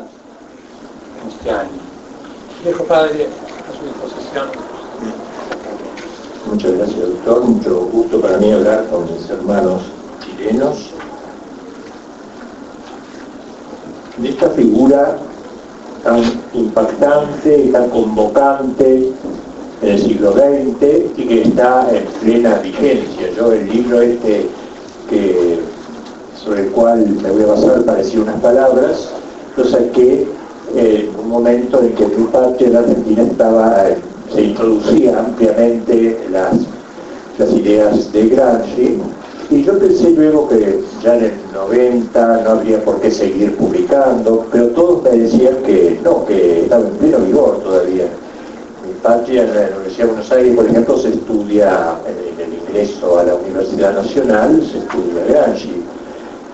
en este año. Dejo, Padre, a su disposición. Muchas gracias, doctor. Mucho gusto para mí hablar con mis hermanos chilenos de esta figura tan impactante, tan convocante en el siglo XX y que está en plena vigencia. Yo el libro este sobre el cual me voy a basar para decir unas palabras, lo saqué en un momento en que mi patria, la Argentina, estaba, se introducía ampliamente las, las ideas de Gramsci y yo pensé luego que ya en el 90 no habría por qué seguir publicando, pero todos me decían que no, que estaba en pleno vigor todavía. Mi patria en la Universidad de Buenos Aires, por ejemplo, se estudia en el ingreso a la Universidad Nacional, se estudia Gramsci,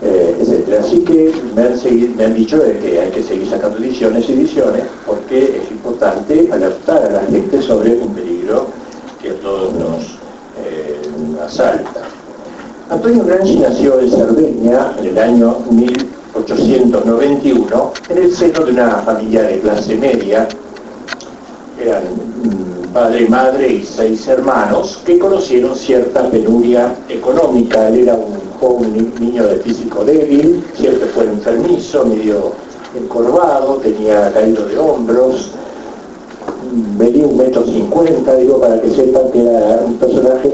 eh, etc. Así que me han, dicho de que hay que seguir sacando ediciones y ediciones porque es importante alertar a la gente sobre un peligro que a todos nos eh, asalta. Antonio Gramsci nació en Cerdeña en el año 1891 en el seno de una familia de clase media. Eran mm, padre, madre y seis hermanos que conocieron cierta penuria económica. Él era un joven niño de físico débil, siempre fue enfermizo, medio encorvado, tenía caído de hombros, medía un metro cincuenta, digo, para que sepan que era un personaje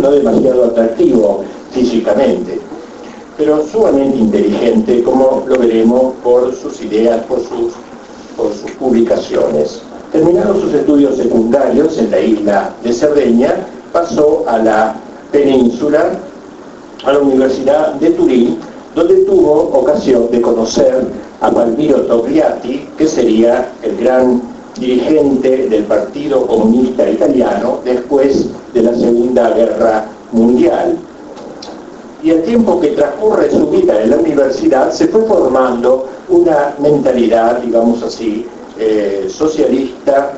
no demasiado atractivo físicamente, pero sumamente inteligente, como lo veremos por sus ideas, por sus, por sus publicaciones. Terminados sus estudios secundarios en la isla de Cerdeña, pasó a la península, a la Universidad de Turín, donde tuvo ocasión de conocer a Palmiro Togliatti, que sería el gran dirigente del Partido Comunista Italiano después de la Segunda Guerra Mundial y el tiempo que transcurre su vida en la universidad se fue formando una mentalidad, digamos así, eh, socialista,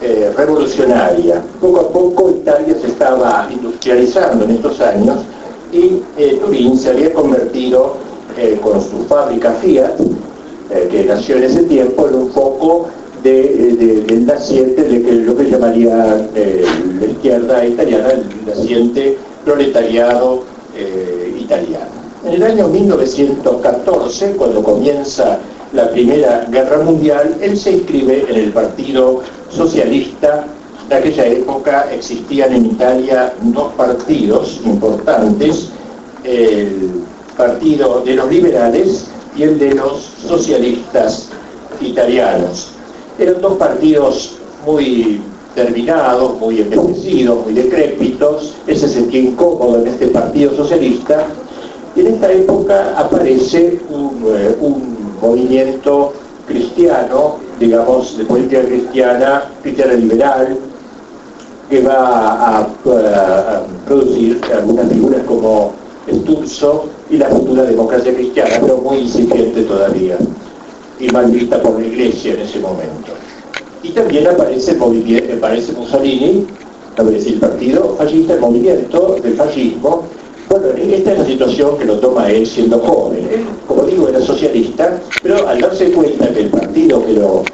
eh, revolucionaria. Poco a poco Italia se estaba industrializando en estos años y eh, Turín se había convertido con su fábrica Fiat, que nació en ese tiempo, en un foco de, del naciente de lo que llamaría la izquierda italiana, el naciente proletariado eh, italiano. En el año 1914, cuando comienza la Primera Guerra Mundial, él se inscribe en el Partido Socialista. De aquella época existían en Italia dos partidos importantes, el Partido de los Liberales y el de los Socialistas Italianos. Eran dos partidos muy terminados, muy envejecidos, muy decrépitos, él se sentía incómodo en este partido socialista, y en esta época aparece un, eh, movimiento cristiano, digamos, de política cristiana, cristiana liberal, que va a, producir algunas figuras como Sturzo y la futura democracia cristiana, pero muy incipiente todavía, y mal vista por la iglesia en ese momento. Y también aparece, aparece Mussolini, aparece el partido fascista, el movimiento del fascismo. Bueno, esta es la situación que lo toma él siendo joven. como digo, era socialista, pero al darse cuenta que el partido que lo,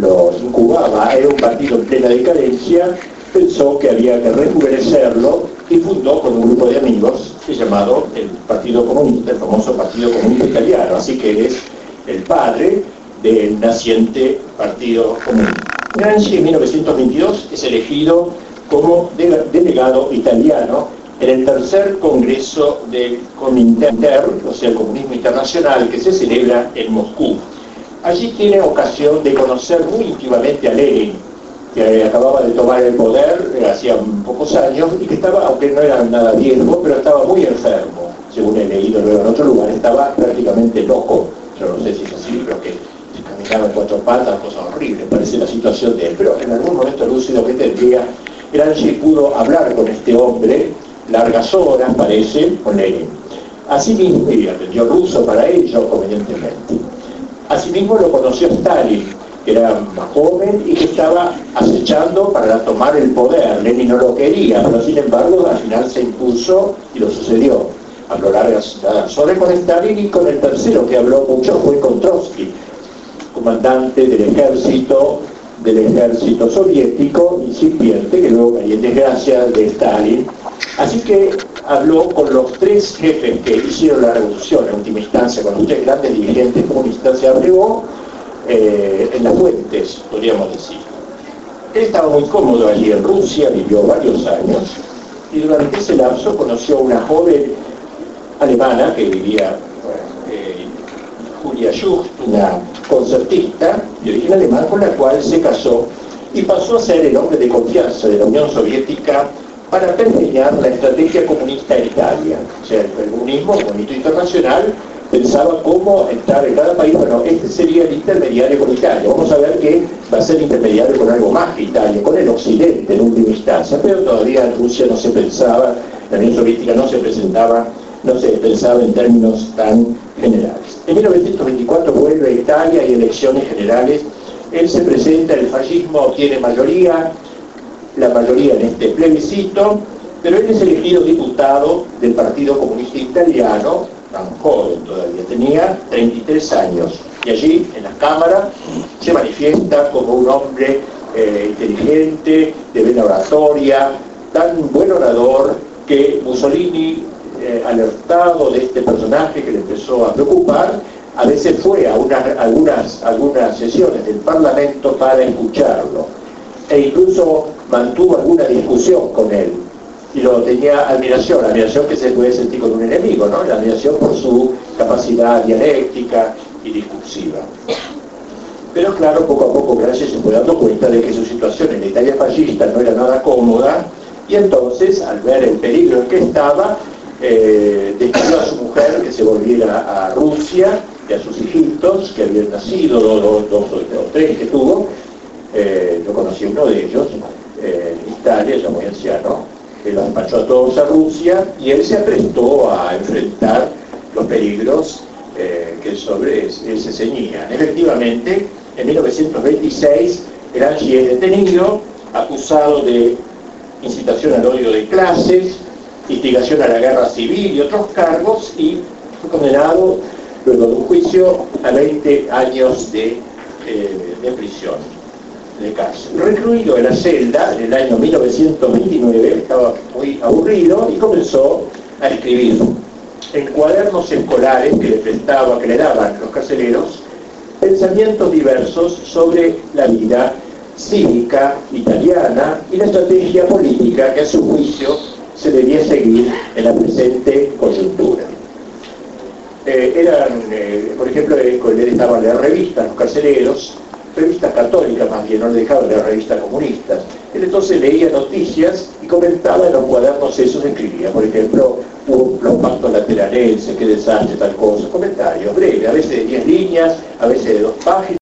lo incubaba era un partido en plena decadencia, pensó que había que rejuvenecerlo y fundó con un grupo de amigos llamado el Partido Comunista, el famoso Partido Comunista Italiano. Así que es el padre del naciente Partido Comunista. Gramsci en 1922 es elegido como delegado italiano en el tercer Congreso del Cominter, o sea, el Comunismo Internacional, que se celebra en Moscú. Allí tiene ocasión de conocer muy íntimamente a Lenin, que acababa de tomar el poder eh, hacía pocos años y que estaba, aunque no era nada viejo, pero estaba muy enfermo, según he leído luego en otro lugar, estaba prácticamente loco. Yo no sé si es así, pero que caminaba en cuatro patas, cosa horrible, parece la situación de él, pero en algún momento lúcido que tendría, Gramsci pudo hablar con este hombre largas horas, parece, con Lenin. Asimismo, y aprendió ruso para ello, convenientemente. Asimismo lo conoció Stalin, que era más joven y que estaba acechando para tomar el poder. Lenin no lo quería, pero sin embargo al final se impuso y lo sucedió. Habló largas horas con Stalin y con el tercero que habló mucho fue con Trotsky comandante del ejército del ejército soviético incipiente, que luego caía en desgracia de Stalin. Así que habló con los tres jefes que hicieron la revolución, en última instancia, con los tres grandes dirigentes comunistas, se abrió eh, en las fuentes, podríamos decir. Él estaba muy cómodo allí en Rusia, vivió varios años, y durante ese lapso conoció a una joven alemana que vivía, eh, Julia Schucht, una concertista de origen alemán con la cual se casó y pasó a ser el hombre de confianza de la Unión Soviética para permear la estrategia comunista en Italia. O sea, el comunismo, el internacional, pensaba cómo entrar en cada país. Bueno, este sería el intermediario con Italia. Vamos a ver que va a ser intermediario con algo más que Italia, con el occidente en última instancia, pero todavía Rusia no se pensaba, la Unión Soviética no se presentaba, no se pensaba en términos tan generales. En 1924 vuelve a Italia, hay elecciones generales, él se presenta, el fascismo tiene mayoría, la mayoría en este plebiscito, pero él es elegido diputado del Partido Comunista Italiano, tan joven todavía, tenía 33 años, y allí en la Cámara se manifiesta como un hombre eh, inteligente, de buena oratoria, tan buen orador que Mussolini eh, alertado de este personaje que le empezó a preocupar, a veces fue a algunas, algunas sesiones del Parlamento para escucharlo. E incluso mantuvo alguna discusión con él y lo tenía admiración, la admiración que se puede sentir con un enemigo, ¿no? la admiración por su capacidad dialéctica y discursiva. Pero claro, poco a poco Gracia se fue dando cuenta de que su situación en la Italia fascista no era nada cómoda y entonces, al ver el peligro en que estaba, eh, decidió a su mujer que se volviera a Rusia y a sus hijitos, que habían nacido, dos, dos, o tres que tuvo, eh, yo conocí uno de ellos, eh, en Italia, ya muy anciano, que los despachó a todos a Rusia y él se aprestó a enfrentar los peligros eh, que sobre él se ceñían. Efectivamente, en 1926, Gramsci es detenido, acusado de incitación al odio de clases, instigación a la guerra civil y otros cargos y fue condenado luego de un juicio a 20 años de, eh, prisión, de cárcel. Recluido en la celda en el año 1929, estaba muy aburrido y comenzó a escribir en cuadernos escolares que le prestaba, que le daban los carceleros, pensamientos diversos sobre la vida cívica italiana y la estrategia política que a su juicio se debía seguir en la presente coyuntura. Eh, eran, eh, por ejemplo, eh, le dejaban leer revistas, los carceleros, revistas católicas más bien, no le dejaban leer revistas comunistas. Él entonces leía noticias y comentaba en los cuadernos esos, escribía, por ejemplo, los pactos laterales, qué desastre, tal cosa, comentarios breves, a veces de 10 líneas, a veces de dos páginas.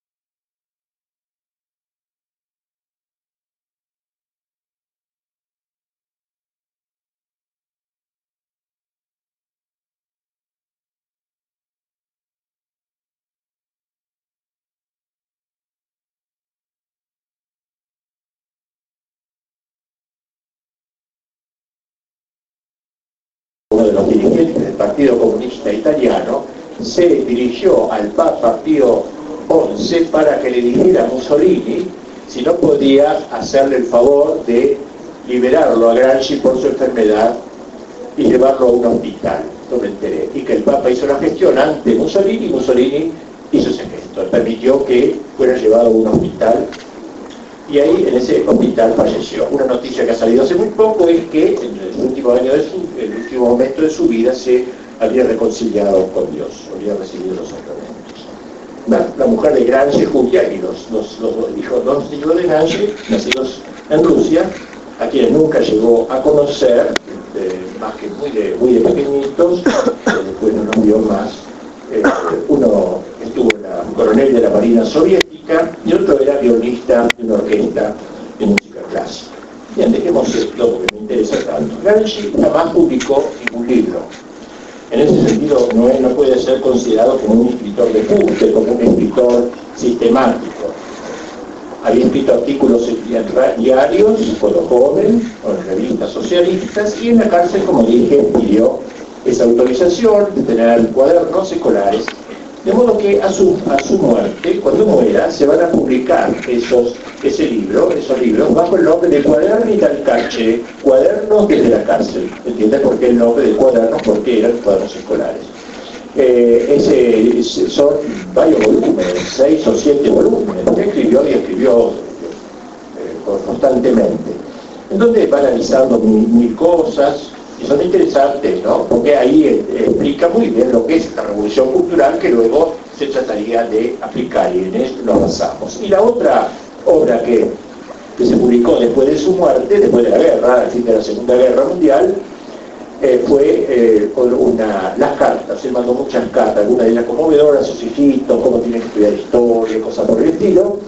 Los dirigentes del Partido Comunista Italiano, se dirigió al Papa Pío XI para que le dijera a Mussolini si no podía hacerle el favor de liberarlo a Gramsci por su enfermedad y llevarlo a un hospital. No me enteré. Y que el Papa hizo la gestión ante Mussolini y Mussolini hizo ese gesto. Permitió que fuera llevado a un hospital y ahí en ese hospital falleció. Una noticia que ha salido hace muy poco es que en el último año de su, el último momento de su vida se había reconciliado con Dios, había recibido los sacramentos. La, mujer de Grange, Julia, y los, los, los hijos, dos hijos de Grange, nacidos en Rusia, a quienes nunca llegó a conocer, más que muy de, muy de pequeñitos, después no nos vio más. Eh, uno estuvo en la coronel de la Marina Soviética, y otro era violista de una orquesta de música clásica. Bien, dejemos esto porque me interesa tanto. Gramsci jamás publicó ningún libro. En ese sentido, no, no puede ser considerado como un escritor de fuste, como un escritor sistemático. Había escrito artículos en diarios cuando joven, o en revistas socialistas, y en la cárcel, como dije, pidió esa autorización de tener cuadernos escolares de modo que a su, a su muerte, cuando muera, se van a publicar esos, ese libro, esos libros bajo el nombre de Cuaderni dal Carcere, cuadernos desde la cárcel. ¿Entiendes por qué el nombre de cuadernos? Porque eran cuadernos escolares. Eh, ese, son varios volúmenes, seis o siete volúmenes, que escribió y escribió eh, constantemente, en donde va analizando mil cosas, y son interesantes, ¿no? Porque ahí eh, explica muy bien lo que es la revolución cultural que luego se trataría de aplicar y en esto nos basamos. Y la otra obra que, se publicó después de su muerte, después de la guerra, al fin de la Segunda Guerra Mundial, eh, fue eh, una, las cartas, él mandó muchas cartas, algunas de ellas conmovedoras sus hijitos, cómo tienen que estudiar historia, cosas por el estilo,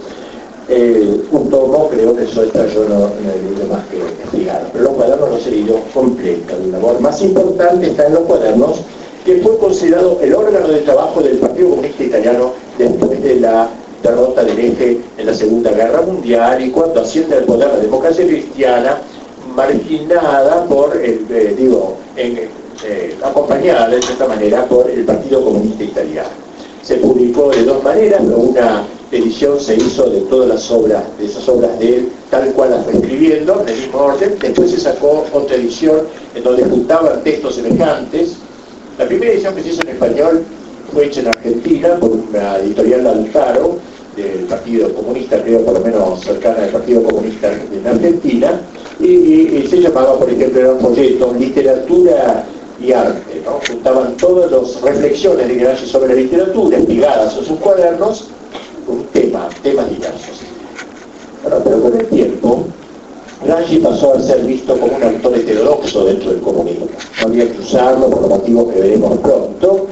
eh, un tomo, creo que está yo no, he más que explicar, pero los cuadernos los he leído completos. La labor más importante está en los cuadernos, que fue considerado el órgano de trabajo del Partido Comunista Italiano después de la derrota del eje en la Segunda Guerra Mundial y cuando asciende al poder la democracia cristiana, marginada por el, eh, digo, eh, acompañada de cierta manera por el Partido Comunista Italiano. Se publicó de dos maneras, una edición se hizo de todas las obras, de esas obras de él, tal cual las fue escribiendo, en el mismo orden. Después se sacó otra edición en donde juntaban textos semejantes. La primera edición que se hizo en español fue hecha en Argentina por una editorial de Altaro, del Partido Comunista, creo por lo menos cercana al Partido Comunista en Argentina, y, se llamaba, por ejemplo, era un literatura y arte. Juntaban todas las reflexiones de Gramsci sobre la literatura, espigadas en sus cuadernos, un tema, temas diversos. pero con el tiempo, Gramsci pasó a ser visto como un autor heterodoxo dentro del comunismo. No había que usarlo por los motivos que veremos pronto,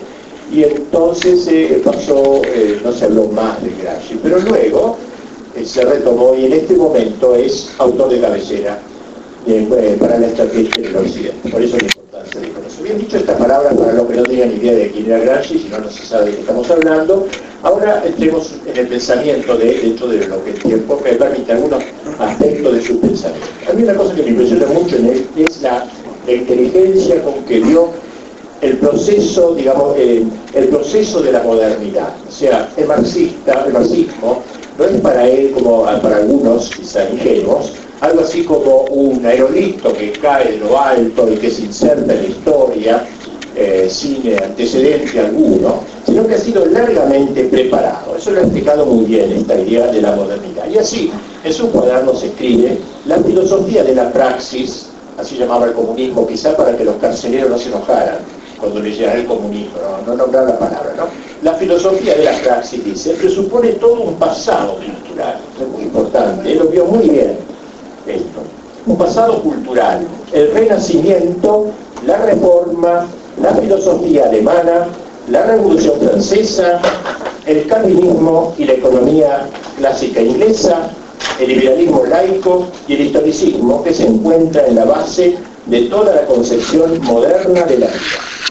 y entonces eh, pasó, eh, no se habló más de Gramsci, pero luego eh, se retomó y en este momento es autor de cabecera para la estrategia del occidente. Por eso la importancia de conocer. Bien dicho estas palabras para los que no tengan idea de quién era Gramsci, si no, no se sabe de qué estamos hablando, Ahora entremos en el pensamiento de, dentro de lo que el tiempo me permite algunos aspectos de su pensamiento. A mí una cosa que me impresiona mucho en él es la, inteligencia con que vio el proceso, digamos, eh, el proceso de la modernidad. O sea, el marxista, el marxismo, no es para él como para algunos, quizá ingenuos, algo así como un aerolito que cae de lo alto y que se inserta en la historia eh, sin antecedente alguno, sino que ha sido largamente preparado. Eso lo ha explicado muy bien esta idea de la modernidad. Y así, en su cuaderno se escribe la filosofía de la praxis, así llamaba el comunismo, quizá para que los carceleros no se enojaran cuando leyeran el comunismo, no, no nombrar la palabra, ¿no? La filosofía de la praxis, dice, presupone todo un pasado cultural, muy importante, lo vio muy bien esto, un pasado cultural, el renacimiento, la reforma, la filosofía alemana, la Revolución Francesa, el calvinismo y la economía clásica inglesa, el liberalismo laico y el historicismo que se encuentra en la base de toda la concepción moderna de la vida.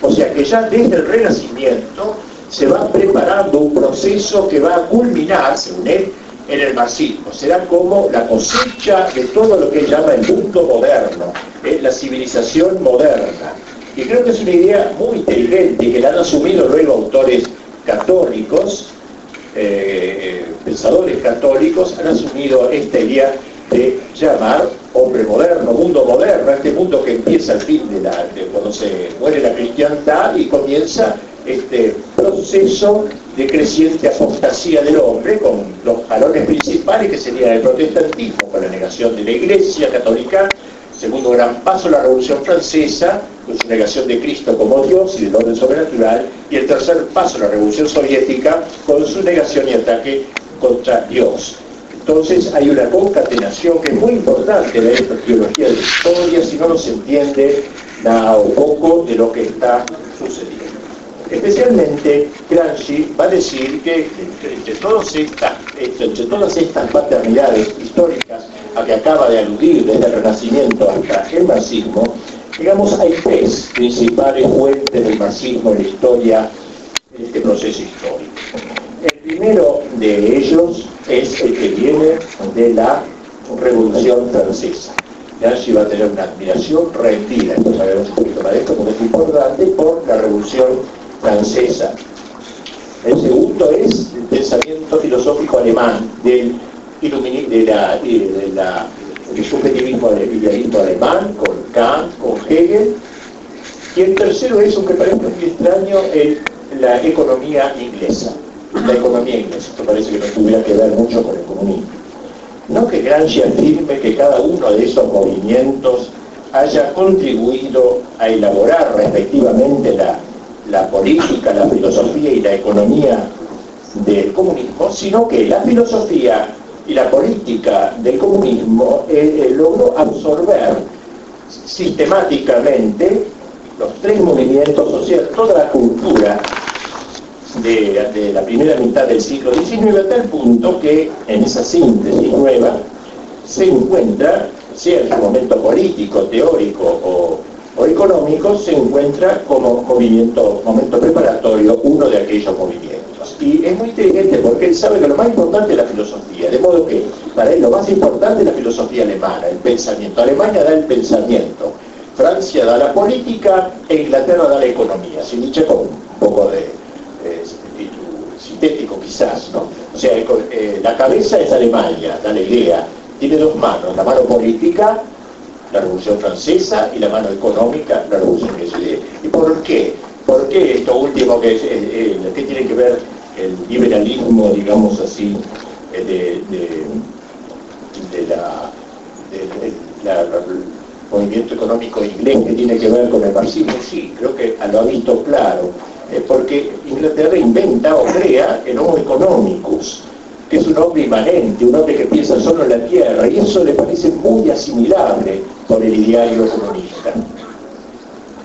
O sea que ya desde el Renacimiento se va preparando un proceso que va a culminar, según él, en el marxismo. Será como la cosecha de todo lo que él llama el mundo moderno, ¿eh? la civilización moderna. Y creo que es una idea muy inteligente que la han asumido luego autores católicos, eh, pensadores católicos, han asumido esta idea de llamar hombre moderno, mundo moderno, este mundo que empieza al fin de, la, de cuando se muere la cristiandad y comienza este proceso de creciente apostasía del hombre con los jalones principales que serían el protestantismo con la negación de la iglesia católica Segundo gran paso, la Revolución Francesa, con su negación de Cristo como Dios y del orden sobrenatural. Y el tercer paso, la Revolución Soviética, con su negación y ataque contra Dios. Entonces hay una concatenación que es muy importante de esta teología de la historia, si no, se entiende nada o poco de lo que está sucediendo. Especialmente Gramsci va a decir que entre, todas estas, entre todas estas paternidades históricas a que acaba de aludir desde el Renacimiento hasta el marxismo, digamos, hay tres principales fuentes del marxismo en la historia de este proceso histórico. El primero de ellos es el que viene de la Revolución Francesa. Gramsci va a tener una admiración rendida, esto sabemos un poquito más de esto, porque es importante, por la Revolución Francesa. El segundo es el pensamiento filosófico alemán del, subjetivismo del idealismo alemán, con Kant, con Hegel. Y el tercero es, aunque parece muy extraño, el, la economía inglesa. La economía inglesa. Esto parece que no tuviera que ver mucho con el comunismo. No que Gramsci afirme que cada uno de esos movimientos haya contribuido a elaborar respectivamente la, la política, la filosofía y la economía del comunismo, sino que la filosofía y la política del comunismo eh, eh, logró absorber sistemáticamente los tres movimientos sociales, toda la cultura de, la primera mitad del siglo XIX, a tal punto que en esa síntesis nueva se encuentra, sea en su momento político, teórico o, o económico, se encuentra como movimiento, momento preparatorio uno de aquellos movimientos. Y es muy inteligente porque él sabe que lo más importante es la filosofía, de modo que para él lo más importante es la filosofía alemana, el pensamiento. Alemania da el pensamiento, Francia da la política e Inglaterra da la economía, sin dicho con un poco de eh, sintético quizás, ¿no? O sea, eh, la cabeza es Alemania, da la idea, tiene dos manos, la mano política, la Revolución Francesa, y la mano económica, la Revolución Francesa. ¿Y por qué? ¿Por qué esto último que, es, eh, ¿qué tiene que ver el liberalismo, digamos así, de, la, movimiento económico inglés que tiene que ver con el marxismo, sí, creo que lo ha visto claro, porque Inglaterra inventa o crea el Homo economicus, que es un hombre inmanente, un hombre que piensa solo en la tierra, y eso le parece muy asimilable con el ideario comunista.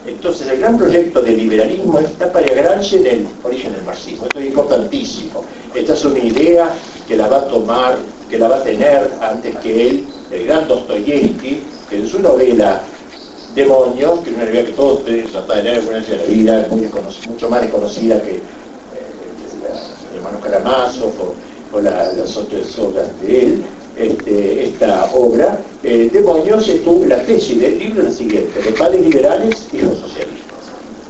Entonces, el gran proyecto de liberalismo está para Gramsci en el origen del marxismo. Esto es importantísimo. Esta es una idea que la va a tomar, que la va a tener antes que él, el gran Dostoyevsky, que en su novela Demonio, que es una novela que todos ustedes tratan de vez en la vida, es mucho más reconocida que eh, el hermano Karamazov o, las otras obras de él, este, esta obra, eh, Demonios estuvo, la tesis del libro la siguiente, de padres liberales, hijos socialistas.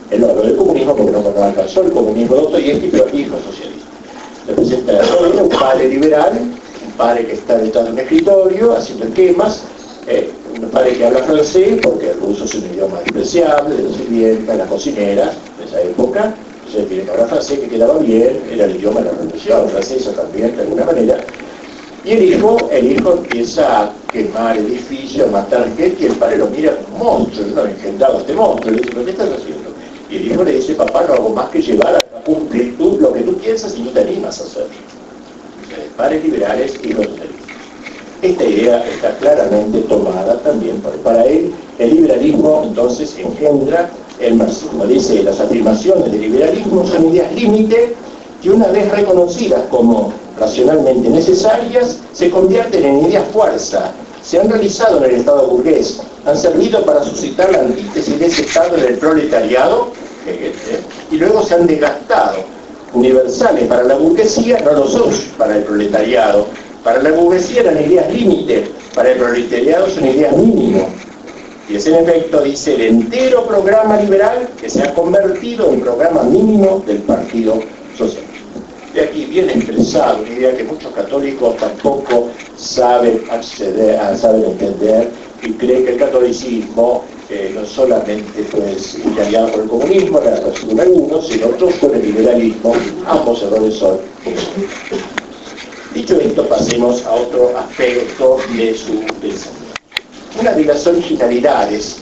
El logro del comunismo, porque no, no alcanzó el comunismo Dostoyevsky, pero hijos socialistas. Representa un padre liberal, un padre que está detrás de un escritorio haciendo esquemas, eh, un padre que habla francés, porque el ruso es un idioma despreciable, de los sirvientes, la cocinera de esa época, entonces tiene que hablar francés, que quedaba bien, era el idioma de la revolución francesa también, de alguna manera, y el hijo, el hijo empieza a quemar edificios, a matar gente, y el padre lo mira como monstruo, yo no engendrado este monstruo, le dice, ¿pero qué estás haciendo? Y el hijo le dice, papá, no hago más que llevar a cumplir tú lo que tú piensas y no te animas a hacer. Padres liberales, hijos liberales. Esta idea está claramente tomada también, porque para él el liberalismo entonces engendra el marxismo. Dice, las afirmaciones del liberalismo son ideas límite que una vez reconocidas como racionalmente necesarias, se convierten en ideas fuerza, se han realizado en el Estado burgués, han servido para suscitar la antítesis de ese Estado en el proletariado, y luego se han desgastado. Universales para la burguesía no lo son para el proletariado. Para la burguesía eran ideas límite, para el proletariado son ideas mínimo. Y es en efecto, dice, el entero programa liberal que se ha convertido en programa mínimo del Partido Social. De aquí viene expresado idea que muchos católicos tampoco saben acceder, saben entender y creen que el catolicismo eh, no solamente pues, aliado por el comunismo, la postura uno, sino otros con el liberalismo, ambos errores son Dicho esto, pasemos a otro aspecto de su pensamiento. Una de las originalidades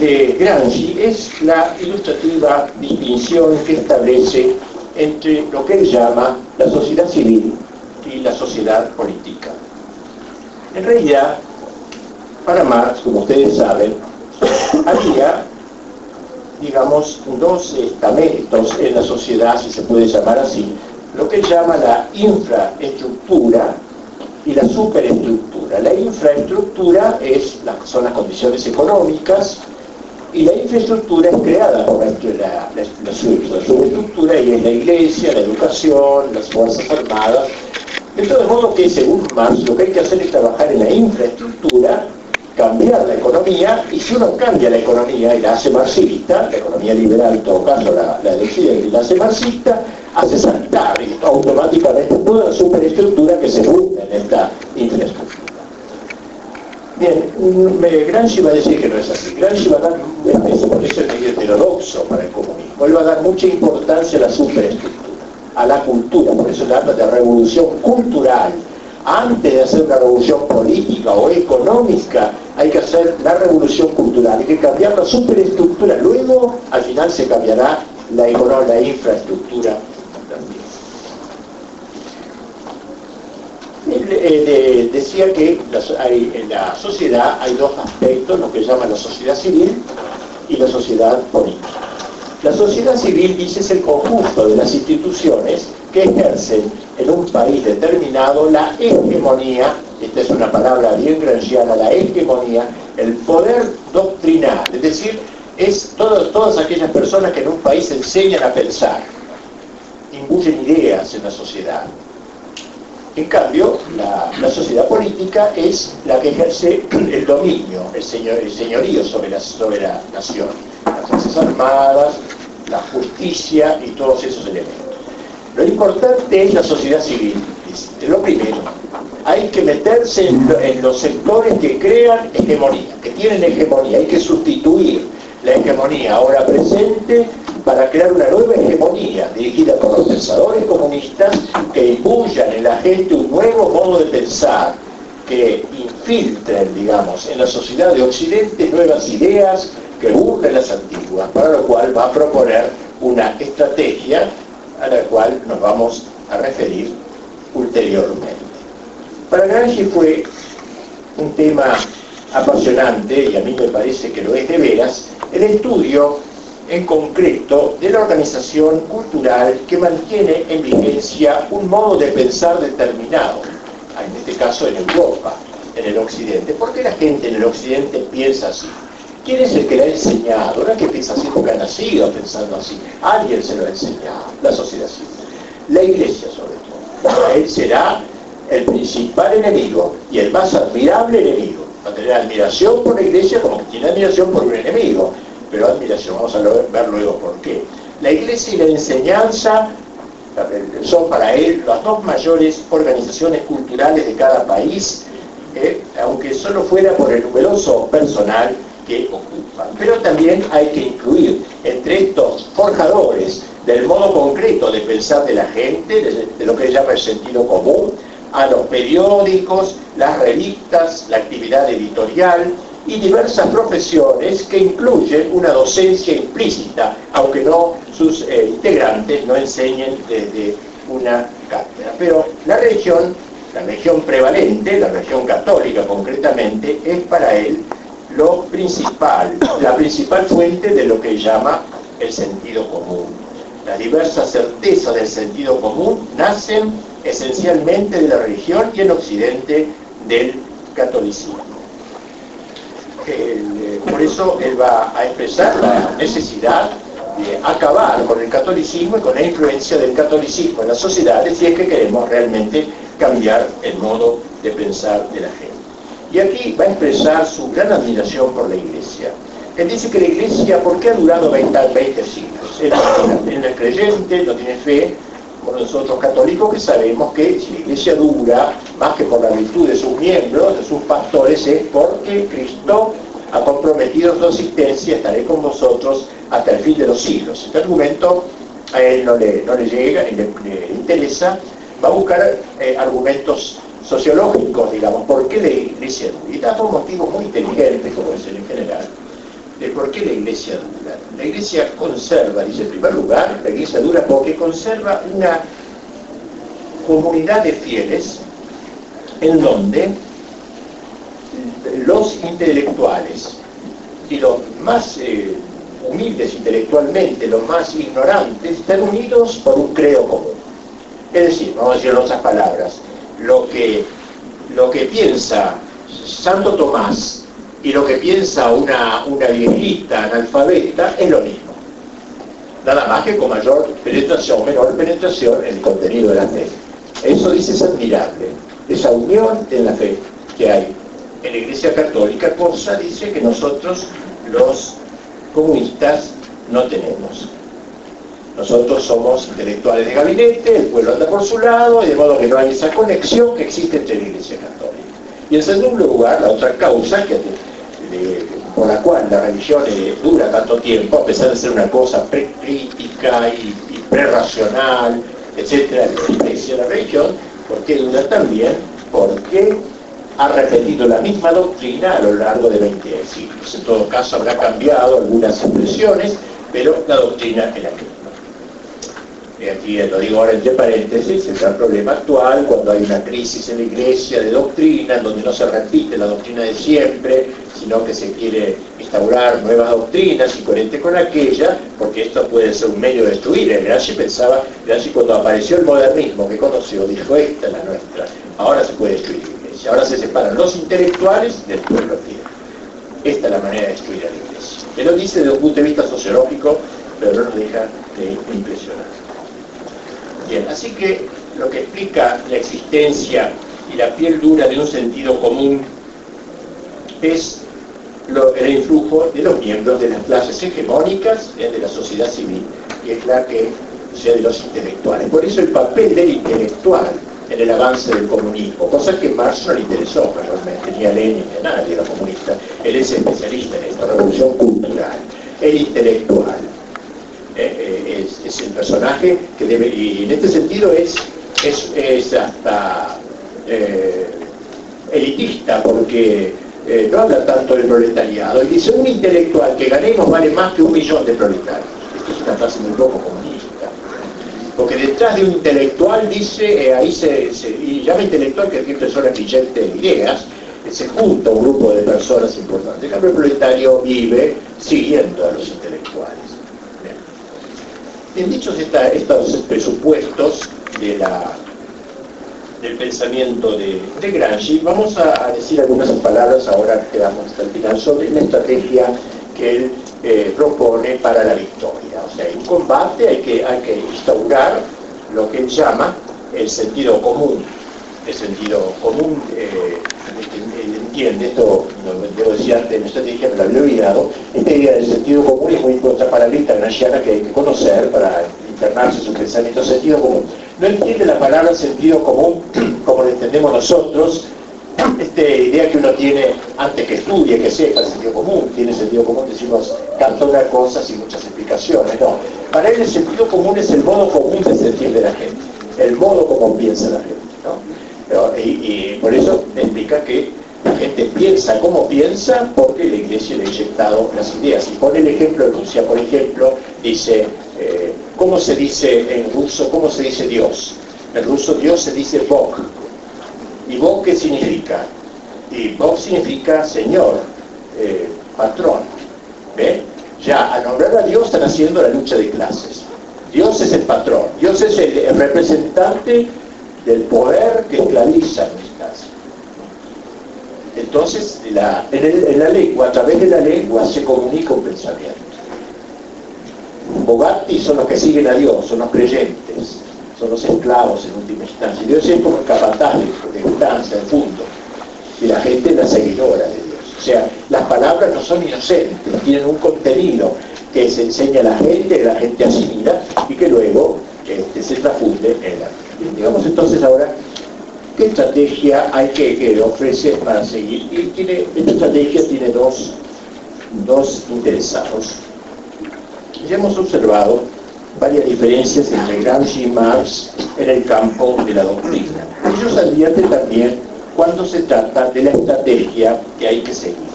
de Gramsci es la ilustrativa distinción que establece entre lo que él llama la sociedad civil y la sociedad política. En realidad, para Marx, como ustedes saben, había, digamos, dos estamentos en la sociedad, si se puede llamar así, lo que él llama la infraestructura y la superestructura. La infraestructura es, son las condiciones económicas, y la infraestructura es creada por la, la, subestructura y es la iglesia, la educación, las fuerzas armadas. De todo modo que según Marx lo que hay que hacer es trabajar en la infraestructura, cambiar la economía, y si uno cambia la economía y la hace marxista, la economía liberal en todo caso la, la y la hace marxista, hace saltar automáticamente toda la superestructura que se funda en esta infraestructura. Bien, Gramsci va a decir que no es así. Gramsci va a dar, por eso es medio heterodoxo para el comunismo, él va a dar mucha importancia a la superestructura, a la cultura, por eso se habla de revolución cultural. Antes de hacer una revolución política o económica, hay que hacer la revolución cultural, hay que cambiar la superestructura. Luego, al final, se cambiará la infraestructura Él decía que en la sociedad hay dos aspectos, lo que llama la sociedad civil y la sociedad política. La sociedad civil, dice, es el conjunto de las instituciones que ejercen en un país determinado la hegemonía, esta es una palabra bien granciana, la hegemonía, el poder doctrinal, es decir, es todas aquellas personas que en un país enseñan a pensar, imbuyen ideas en la sociedad, en cambio, la, sociedad política es la que ejerce el dominio, el, señorío sobre la, nación. Las fuerzas armadas, la justicia y todos esos elementos. Lo importante es la sociedad civil. Es lo primero. Hay que meterse en, los sectores que crean hegemonía, que tienen hegemonía. Hay que sustituir la hegemonía ahora presente para crear una nueva hegemonía dirigida por los pensadores comunistas que impulsan en la gente un nuevo modo de pensar, que infiltren, digamos, en la sociedad de Occidente nuevas ideas que burlen las antiguas, para lo cual va a proponer una estrategia a la cual nos vamos a referir ulteriormente. Para Gramsci fue un tema apasionante, y a mí me parece que lo es de veras, el estudio en concreto de la organización cultural que mantiene en vigencia un modo de pensar determinado, en este caso en Europa, en el Occidente. ¿Por qué la gente en el Occidente piensa así? ¿Quién es el que le ha enseñado? No es que piensa así porque ha nacido pensando así. Alguien se lo ha enseñado, la sociedad civil. La iglesia sobre todo. Él será el principal enemigo y el más admirable enemigo. A tener admiración por la iglesia como que tiene admiración por un enemigo pero admiración, vamos a ver luego por qué. La iglesia y la enseñanza son para él las dos mayores organizaciones culturales de cada país, eh, aunque solo fuera por el numeroso personal que ocupan. Pero también hay que incluir entre estos forjadores del modo concreto de pensar de la gente, de, de lo que se llama el sentido común, a los periódicos, las revistas, la actividad editorial, y diversas profesiones que incluyen una docencia implícita, aunque no sus eh, integrantes no enseñen desde una cátedra. Pero la religión, la religión prevalente, la religión católica concretamente, es para él lo principal, la principal fuente de lo que llama el sentido común. Las diversas certezas del sentido común nacen esencialmente de la religión y en Occidente del catolicismo. Eh, por eso él va a expresar la necesidad de acabar con el catolicismo y con la influencia del catolicismo en las sociedades si es que queremos realmente cambiar el modo de pensar de la gente. Y aquí va a expresar su gran admiración por la iglesia. Él dice que la iglesia, ¿por qué ha durado 20, 20 siglos? No es creyente, no tiene fe, como nosotros católicos que sabemos que si la iglesia dura, más que por la virtud de sus miembros, de sus pastores, es porque Cristo ha comprometido su asistencia, estaré con vosotros hasta el fin de los siglos. Este argumento a él no le, llega ni le, interesa, va a buscar eh, argumentos sociológicos, digamos, por qué la iglesia dura. Y da por motivos muy inteligentes, como es el en general de por qué la iglesia dura. La iglesia conserva, dice en primer lugar, la iglesia dura porque conserva una comunidad de fieles en donde los intelectuales y los más eh, humildes intelectualmente, los más ignorantes, están unidos por un creo común. Es decir, vamos a decir en otras palabras, lo que, lo que piensa Santo Tomás y lo que piensa una, una viejita analfabeta es lo mismo. Nada más que con mayor penetración, menor penetración en el contenido de la fe. Eso dice es admirable, esa unión en la fe que hay en la Iglesia Católica, cosa dice que nosotros los comunistas no tenemos. Nosotros somos intelectuales de gabinete, el pueblo anda por su lado, y de modo que no hay esa conexión que existe entre la Iglesia Católica. Y en segundo lugar, la otra causa que, por la cual la religión dura tanto tiempo, a pesar de ser una cosa precrítica y, y prerracional, etcétera, la la religión, ¿por qué dura también? Porque ha repetido la misma doctrina a lo largo de 20 siglos. En todo caso habrá cambiado algunas expresiones, pero la doctrina es la misma. Y aquí lo digo ahora entre paréntesis, es el problema actual cuando hay una crisis en la iglesia de doctrina, donde no se repite la doctrina de siempre, sino que se quiere instaurar nuevas doctrinas y coherente con aquella, porque esto puede ser un medio de destruir. El Gramsci pensaba, Gramsci cuando apareció el modernismo que conoció, dijo, esta es la nuestra, ahora se puede destruir la iglesia, ahora se separan los intelectuales del pueblo fiel. Esta es la manera de destruir a la iglesia. Él lo dice desde un punto de vista sociológico, pero no nos deja de impresionar. Bien, así que lo que explica la existencia y la piel dura de un sentido común es el influjo de los miembros de las clases hegemónicas de la sociedad civil, y es la que sea de los intelectuales. Por eso el papel del intelectual en el avance del comunismo, cosa que Marx no le interesó realmente, ni a Lenin ni a nadie, los comunistas. Él es especialista en esta revolución cultural. El intelectual eh, eh, es, el personaje que debe, y en este sentido es, es, hasta eh, elitista, porque no habla tanto del proletariado, y dice un intelectual que ganemos vale más que un millón de proletarios. Esto es una frase muy poco comunista. Porque detrás de un intelectual dice, ahí se, y llama intelectual que es personas brillante de ideas, se junta un grupo de personas importantes. El proletario vive siguiendo a los intelectuales. Bien, dichos estos presupuestos del pensamiento de, de, Gramsci, vamos a, decir algunas palabras ahora que damos hasta el final sobre la estrategia que él eh, propone para la victoria. O sea, en combate hay que, hay que instaurar lo que él llama el sentido común. El sentido común, eh, él entiende, esto lo debo decir antes, en estrategia me lo había olvidado, esta idea del sentido común es muy importante para la lista gramsciana que hay que conocer para internarse su pensamiento sentido común. No entiende la palabra sentido común como lo entendemos nosotros, esta idea que uno tiene antes que estudie, que sepa el sentido común, tiene sentido común, decimos tanto de cosas y muchas explicaciones, no. Para él el sentido común es el modo común de sentir de la gente, el modo como piensa la gente, ¿no? Y, y por eso explica que la gente piensa como piensa porque la iglesia le ha inyectado las ideas. Y pone el ejemplo de Rusia, por ejemplo, dice, eh, ¿cómo se dice en ruso, cómo se dice Dios? En ruso Dios se dice Bog. ¿Y Bog qué significa? Y Bog significa Señor, eh, patrón. ¿Ve? Ya, al nombrar a Dios están haciendo la lucha de clases. Dios es el patrón, Dios es el, representante del poder que esclaviza en este entonces, la, en, la lengua, a través de la lengua se comunica un pensamiento. Bogatti son los que siguen a Dios, son los creyentes, son los esclavos en última instancia. Dios es como el capataz de, instancia, en fondo. Y la gente es la seguidora de Dios. O sea, las palabras no son inocentes, tienen un contenido que se enseña a la gente, que la gente asimila y que luego este, se transfunde en la Digamos entonces ahora ¿Qué estrategia hay que, que ofrece para seguir? Y tiene, esta estrategia tiene dos, dos interesados. Ya hemos observado varias diferencias entre Gramsci y Marx en el campo de la doctrina. Ellos advierten también cuando se trata de la estrategia que hay que seguir.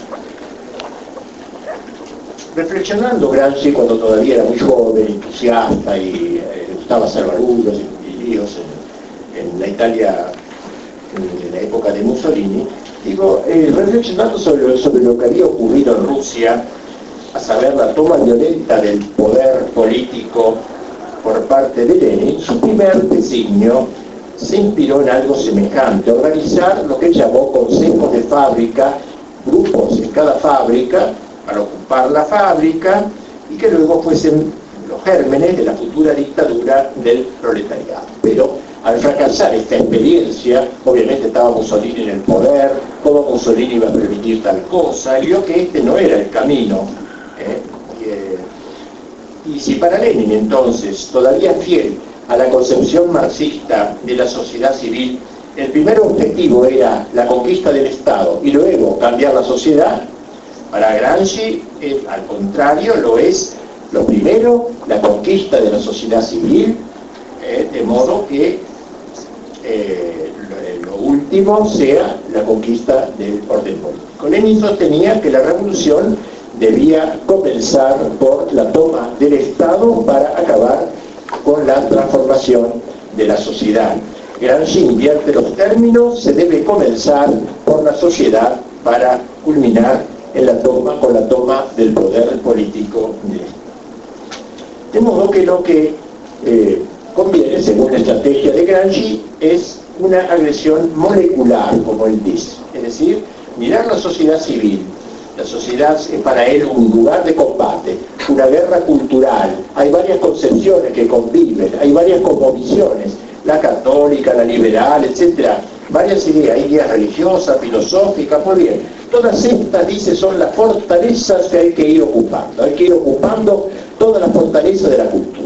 Reflexionando Gramsci cuando todavía era muy joven, entusiasta y eh, gustaba hacer barullos y, líos en, en la Italia en la época de Mussolini, digo, eh, reflexionando sobre, sobre lo que había ocurrido en Rusia, a saber la toma violenta del poder político por parte de Lenin, su primer designio se inspiró en algo semejante, organizar lo que llamó consejos de fábrica, grupos en cada fábrica para ocupar la fábrica y que luego fuesen los gérmenes de la futura dictadura del proletariado. Pero al fracasar esta experiencia, obviamente estaba Mussolini en el poder, cómo Mussolini iba a permitir tal cosa, vio que este no era el camino. ¿eh? Y, Y si para Lenin entonces, todavía fiel a la concepción marxista de la sociedad civil, el primer objetivo era la conquista del Estado y luego cambiar la sociedad, para Gramsci, eh, al contrario, lo es lo primero, la conquista de la sociedad civil, eh, de modo que eh, lo, último sea la conquista del orden político. Lenin sostenía que la revolución debía comenzar por la toma del Estado para acabar con la transformación de la sociedad. Gramsci invierte los términos, se debe comenzar por la sociedad para culminar en la toma, con la toma del poder político Estado. De modo que lo que eh, conviene, según la estrategia de Gramsci, es una agresión molecular, como él dice. Es decir, mirar la sociedad civil. La sociedad es para él un lugar de combate, una guerra cultural. Hay varias concepciones que conviven, hay varias cosmovisiones, la católica, la liberal, etc. Varias ideas, ideas religiosas, filosóficas, muy bien. Todas estas, dice, son las fortalezas que hay que ir ocupando. Hay que ir ocupando todas las fortalezas de la cultura.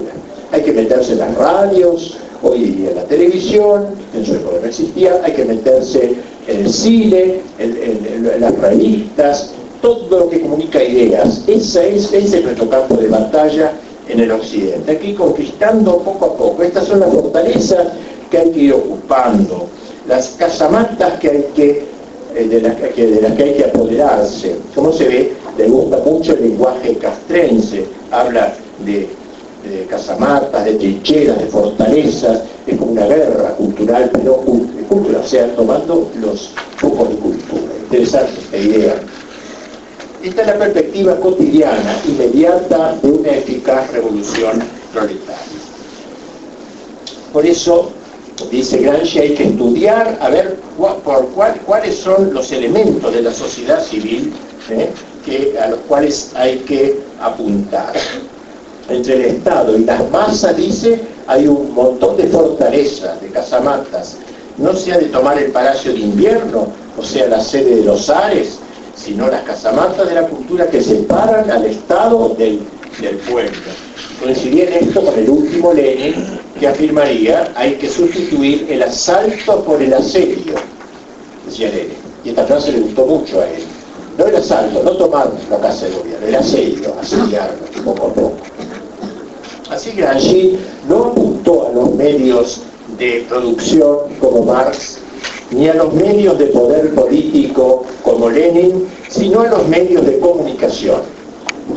Hay que meterse en las radios, hoy en la televisión, en su época no existía, hay que meterse en el cine, en, las revistas, todo lo que comunica ideas. Ese es, ese es nuestro campo de batalla en el occidente. Aquí conquistando poco a poco. Estas son las fortalezas que hay que ir ocupando, las casamatas que hay eh, de, las, que, de las que hay que apoderarse. Como se ve, le gusta mucho el lenguaje castrense, habla de de casamatas, de trincheras, de fortalezas, es como una guerra cultural, pero cultura, o sea, tomando los focos de cultura. Interesante esta idea. Esta es la perspectiva cotidiana, inmediata, de una eficaz revolución proletaria. Por eso, dice Gramsci, hay que estudiar, a ver por cuáles son los elementos de la sociedad civil ¿eh? que, a los cuales hay que apuntar entre el Estado y las masas, dice, hay un montón de fortalezas, de casamatas. No sea de tomar el Palacio de Invierno, o sea, la sede de los Ares, sino las casamatas de la cultura que separan al Estado del, del pueblo. Coincidiría esto con el último Lenin, que afirmaría hay que sustituir el asalto por el asedio, decía Lenin. Y esta frase le gustó mucho a él. No el asalto, no tomar la casa de gobierno, el asedio, asediarlo poco a poco. Así que no apuntó a los medios de producción como Marx, ni a los medios de poder político como Lenin, sino a los medios de comunicación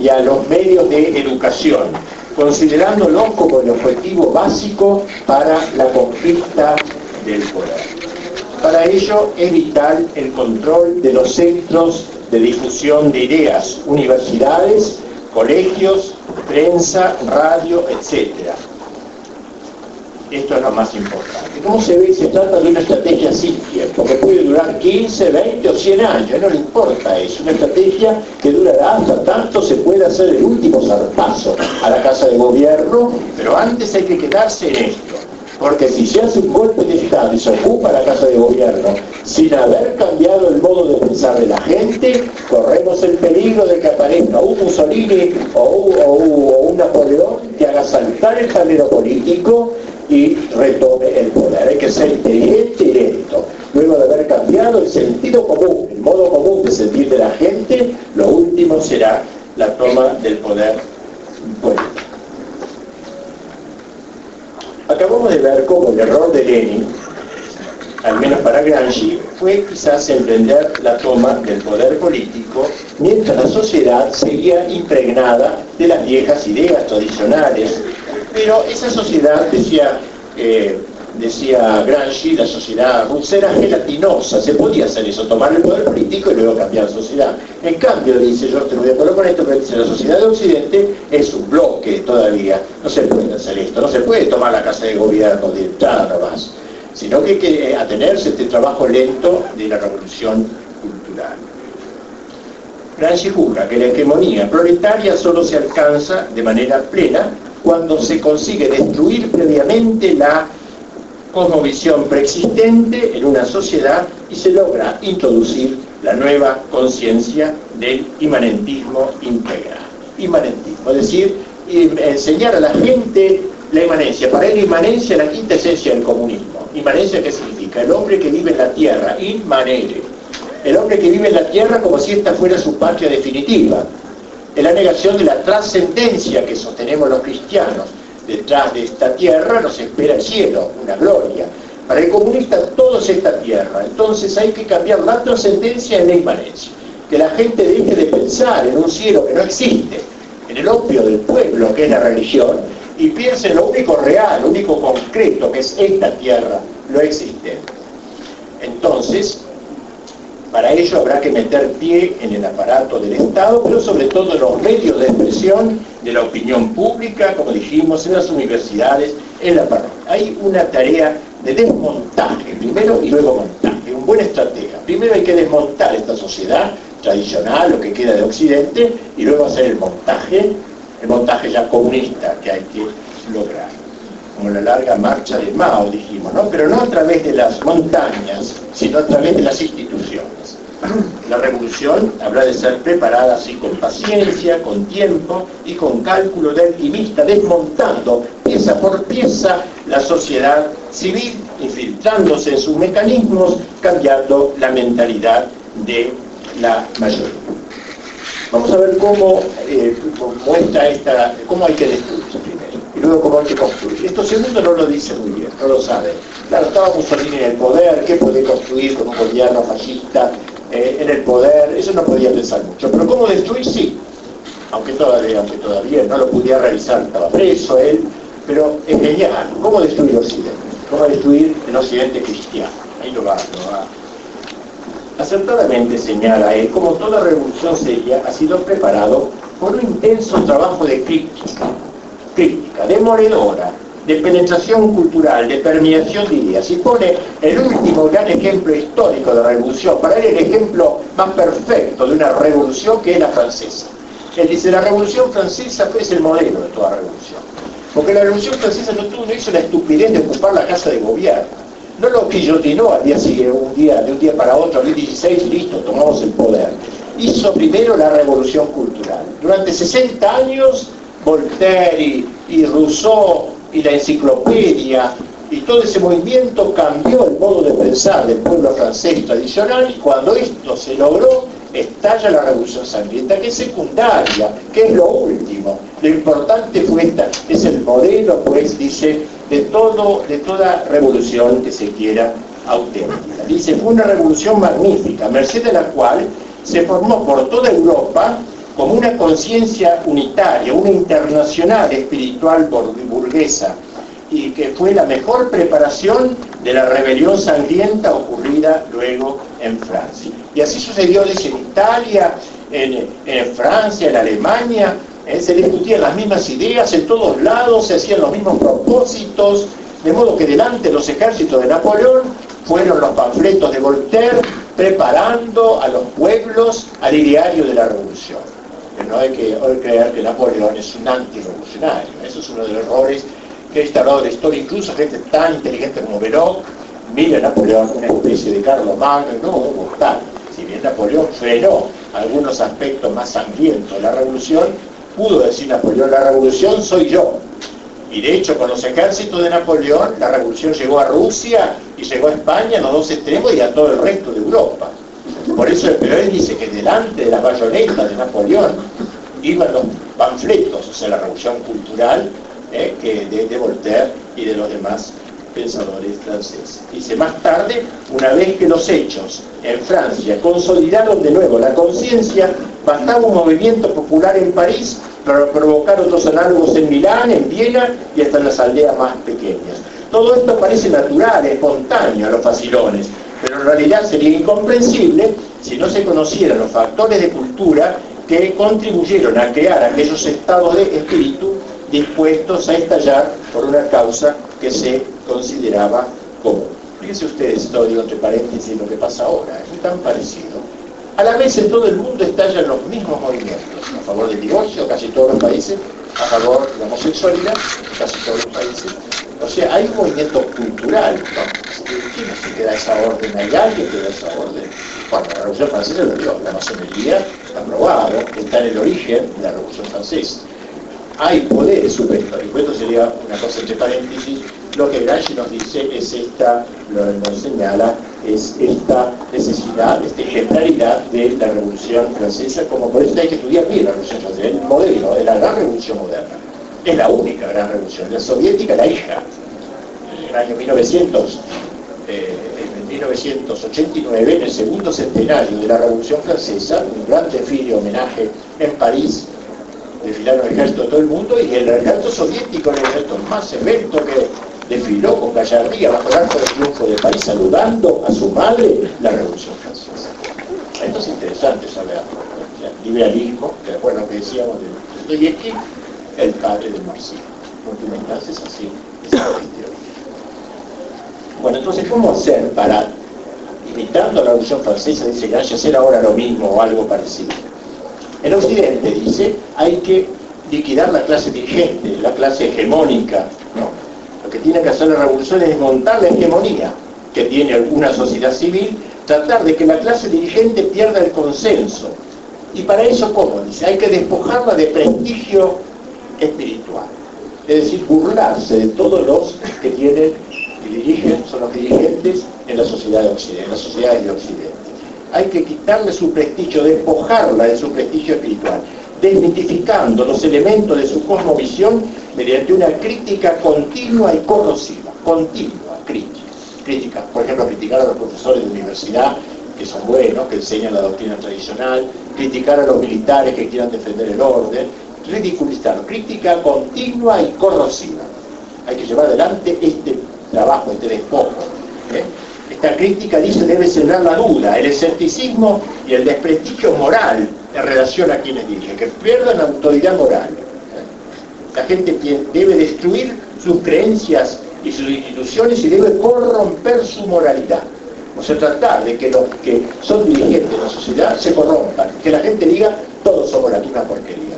y a los medios de educación, considerándolos como el objetivo básico para la conquista del poder. Para ello es vital el control de los centros de difusión de ideas, universidades, colegios, prensa, radio, etc. Esto es lo más importante. ¿Cómo se ve? Se trata de una estrategia sin tiempo, que puede durar 15, 20 o 100 años, no le importa eso. Una estrategia que durará hasta tanto se puede hacer el último zarpazo a la Casa de Gobierno, pero antes hay que quedarse en esto. Porque si se hace un golpe de Estado y se ocupa la Casa de Gobierno sin haber cambiado el modo de pensar de la gente, corremos el peligro de que aparezca un Mussolini o un, Napoleón que haga saltar el tablero político y retome el poder. Hay que ser inteligente. Luego de haber cambiado el sentido común, el modo común de sentir de la gente, lo último será la toma del poder político. Acabamos de ver cómo el error de Lenin, al menos para Gramsci, fue quizás emprender la toma del poder político mientras la sociedad seguía impregnada de las viejas ideas tradicionales. Pero esa sociedad, decía eh, decía Gramsci, la sociedad rusa era gelatinosa, se podía hacer eso, tomar el poder político y luego cambiar la sociedad. En cambio, dice, yo estoy de acuerdo con esto, pero dice, la sociedad de Occidente es un bloque todavía, no se puede hacer esto, no se puede tomar la casa de gobierno de entrada nomás, sino que hay que atenerse a este trabajo lento de la revolución cultural. Gramsci juzga que la hegemonía proletaria solo se alcanza de manera plena cuando se consigue destruir previamente la cosmovisión preexistente en una sociedad y se logra introducir la nueva conciencia del inmanentismo integral. Inmanentismo, es decir, enseñar a la gente la inmanencia. Para él inmanencia es la quinta esencia del comunismo. Inmanencia, ¿qué significa? El hombre que vive en la tierra, inmanere. El hombre que vive en la tierra como si esta fuera su patria definitiva. Es la negación de la trascendencia que sostenemos los cristianos. Detrás de esta tierra nos espera el cielo, una gloria. Para el comunista todo es esta tierra. Entonces hay que cambiar la trascendencia en la inmanencia. Que la gente deje de pensar en un cielo que no existe, en el opio del pueblo que es la religión, y piense en lo único real, lo único concreto que es esta tierra, lo existente. Entonces, para ello habrá que meter pie en el aparato del Estado, pero sobre todo en los medios de expresión de la opinión pública, como dijimos, en las universidades, en la parroquia. Hay una tarea de desmontaje, primero y luego montaje, un buen estratega. Primero hay que desmontar esta sociedad tradicional, lo que queda de Occidente, y luego hacer el montaje el montaje ya comunista que hay que lograr. Como la larga marcha de Mao, dijimos, ¿no? Pero no a través de las montañas, sino a través de las instituciones. La revolución habrá de ser preparada así con paciencia, con tiempo y con cálculo de alquimista, desmontando pieza por pieza la sociedad civil, infiltrándose en sus mecanismos, cambiando la mentalidad de la mayoría. Vamos a ver cómo eh, muestra esta, cómo hay que destruir primero, y luego cómo hay que construir. Esto segundo no lo dice muy bien, no lo sabe. Claro, estaba Mussolini en el poder, ¿qué puede construir con un gobierno fascista eh, en el poder? Eso no podía pensar mucho. Pero cómo destruir, sí. Aunque todavía, aunque todavía no lo pudiera realizar, estaba preso él, pero es genial. ¿Cómo destruir Occidente? ¿Cómo destruir el Occidente cristiano? Ahí lo va, lo va Acertadamente señala él, como toda revolución seria, ha sido preparado por un intenso trabajo de crítica, crítica, demoledora, de penetración cultural, de permeación de ideas, y pone el último gran ejemplo histórico de revolución, para él el ejemplo más perfecto de una revolución que es la francesa. Él dice, la revolución francesa es el modelo de toda revolución, porque la revolución francesa no, tuvo, no hizo la estupidez de ocupar la casa de gobierno, no lo guillotinó al día siguiente, un día, de un día para otro, el 16, listo, tomamos el poder. Hizo primero la revolución cultural. Durante 60 años, Voltaire y, Rousseau y la enciclopedia y todo ese movimiento cambió el modo de pensar del pueblo francés tradicional y cuando esto se logró, estalla la revolución sangrienta, que es secundaria, que es lo último. Lo importante fue esta, es el modelo, pues, dice de, todo, de toda revolución que se quiera auténtica. Dice, fue una revolución magnífica, merced de la cual se formó por toda Europa como una conciencia unitaria, una internacional espiritual burguesa, y que fue la mejor preparación de la rebelión sangrienta ocurrida luego en Francia. Y así sucedió en Italia, en, Francia, en Alemania, ¿eh? se discutían las mismas ideas en todos lados, se hacían los mismos propósitos, de modo que delante de los ejércitos de Napoleón fueron los panfletos de Voltaire preparando a los pueblos al ideario de la revolución. No hay que creer que Napoleón es un antirrevolucionario, eso es uno de los errores que ha instalado la historia, incluso gente tan inteligente como Belloc, mira a Napoleón una especie de Carlos Magno, no tal. Si bien Napoleón frenó algunos aspectos más sangrientos de la revolución, pudo decir Napoleón, la revolución soy yo. Y de hecho, con los ejércitos de Napoleón, la revolución llegó a Rusia y llegó a España, a los dos extremos y a todo el resto de Europa. Por eso el él dice que delante de las bayonetas de Napoleón iban los panfletos, o sea, la revolución cultural eh, que de, de Voltaire y de los demás pensadores franceses. Dice, más tarde, una vez que los hechos en Francia consolidaron de nuevo la conciencia, bastaba un movimiento popular en París para provocar otros análogos en Milán, en Viena y hasta en las aldeas más pequeñas. Todo esto parece natural, espontáneo a los facilones, pero en realidad sería incomprensible si no se conocieran los factores de cultura que contribuyeron a crear aquellos estados de espíritu dispuestos a estallar por una causa que se consideraba común. Fíjense ustedes, esto digo entre paréntesis lo que pasa ahora, es tan parecido. A la vez en todo el mundo estallan los mismos movimientos, a favor del divorcio, casi todos los países, a favor de la homosexualidad, casi todos los países. O sea, hay un movimiento cultural. ¿Quién se queda esa orden? ¿Hay alguien que da esa orden? Bueno, la Revolución Francesa lo dio, la masonería, está probado, está en el origen de la Revolución Francesa hay poderes. Y esto sería una cosa entre paréntesis. Lo que Gramsci nos dice es esta, lo nos señala, es esta necesidad, esta ejemplaridad de la Revolución Francesa, como por eso hay que estudiar bien la Revolución Francesa, el modelo de la gran revolución moderna. Es la única gran revolución. La soviética, la hija, en el año 1900, eh, en 1989, en el segundo centenario de la Revolución Francesa, un gran desfile homenaje en París, desfilaron el ejército de todo el mundo y el ejército soviético, el ejército más evento que desfiló con gallardía bajo el arco de triunfo de París, saludando a su madre la Revolución Francesa. Esto es interesante saber. El liberalismo, de acuerdo lo que decíamos de Dostoyevsky, el padre del marxismo. En es así, es Bueno, entonces, ¿cómo hacer para, imitando la Revolución Francesa, dice que hacer ahora lo mismo o algo parecido? En Occidente, dice, hay que liquidar la clase dirigente, la clase hegemónica. Lo que tiene que hacer la revolución es desmontar la hegemonía que tiene alguna sociedad civil, tratar de que la clase dirigente pierda el consenso. Y para eso, ¿cómo? Dice, hay que despojarla de prestigio espiritual. Es decir, burlarse de todos los que tienen y dirigen, son los dirigentes en la sociedad de Occidente, en las sociedades de Occidente hay que quitarle su prestigio, despojarla de su prestigio espiritual, desmitificando los elementos de su cosmovisión mediante una crítica continua y corrosiva, continua crítica. Crítica, por ejemplo, criticar a los profesores de universidad que son buenos, que enseñan la doctrina tradicional, criticar a los militares que quieran defender el orden, ridiculizar, crítica continua y corrosiva. Hay que llevar adelante este trabajo, este despojo. ¿eh? Esta crítica dice debe cerrar la duda, el escepticismo y el desprestigio moral en relación a quienes dirigen, que pierdan autoridad moral. La gente debe destruir sus creencias y sus instituciones y debe corromper su moralidad. O sea, tratar de que los que son dirigentes de la sociedad se corrompan, que la gente diga, todos somos la misma porquería.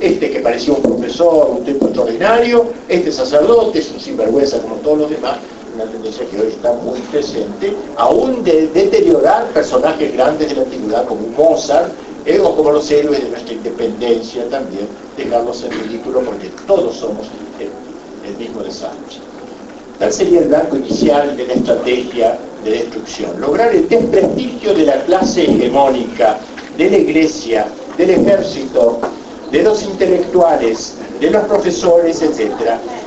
Este que parecía un profesor, un tipo extraordinario, este sacerdote es un sinvergüenza como todos los demás, una tendencia que hoy está muy presente, aún de deteriorar personajes grandes de la antigüedad como Mozart, eh, o como los héroes de nuestra independencia también, dejarlos en ridículo porque todos somos el, mismo desastre. Tal sería el blanco inicial de la estrategia de destrucción. Lograr el desprestigio de la clase hegemónica, de la iglesia, del ejército, de los intelectuales, de los profesores, etc.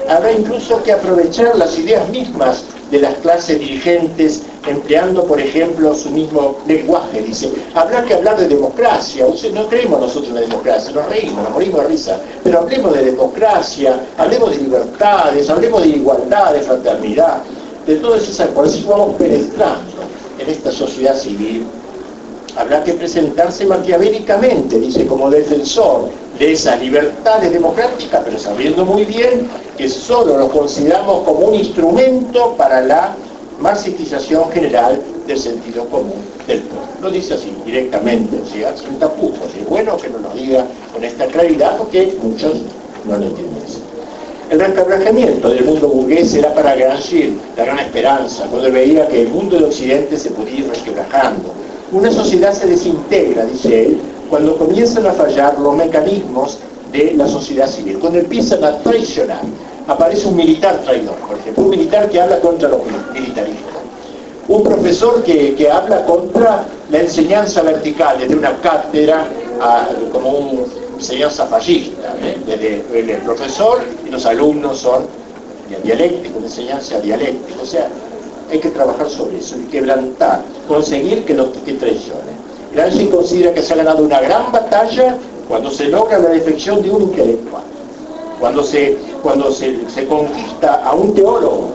Habrá incluso que aprovechar las ideas mismas de las clases dirigentes, empleando, por ejemplo, su mismo lenguaje. Dice, habrá que hablar de democracia. no creemos nosotros en la democracia, nos reímos, nos morimos de risa, pero hablemos de democracia, hablemos de libertades, hablemos de igualdad, de fraternidad, de todas esas, por eso vamos penetrando en esta sociedad civil habrá que presentarse maquiavélicamente, dice, como defensor de esas libertades democráticas, pero sabiendo muy bien que solo lo consideramos como un instrumento para la marxitización general del sentido común del pueblo. Lo dice así, directamente, o sea, sin tapujos. Es bueno que nos lo diga con esta claridad porque muchos no lo entienden. El resquebrajamiento del mundo burgués era para Gramsci la gran esperanza, cuando veía que el mundo de Occidente se podía ir resquebrajando. Una sociedad se desintegra, dice él, cuando comienzan a fallar los mecanismos de la sociedad civil, cuando empiezan a traicionar. Aparece un militar traidor, por ejemplo, un militar que habla contra los militaristas, un profesor que, habla contra la enseñanza vertical, desde una cátedra como una enseñanza fascista, ¿eh? desde el profesor y los alumnos son dialécticos, una enseñanza dialéctica, o sea, hay que trabajar sobre eso y quebrantar, conseguir que los que traicionen. Gramsci considera que se ha ganado una gran batalla cuando se logra la defección de un intelectual, cuando se, cuando se, conquista a un teólogo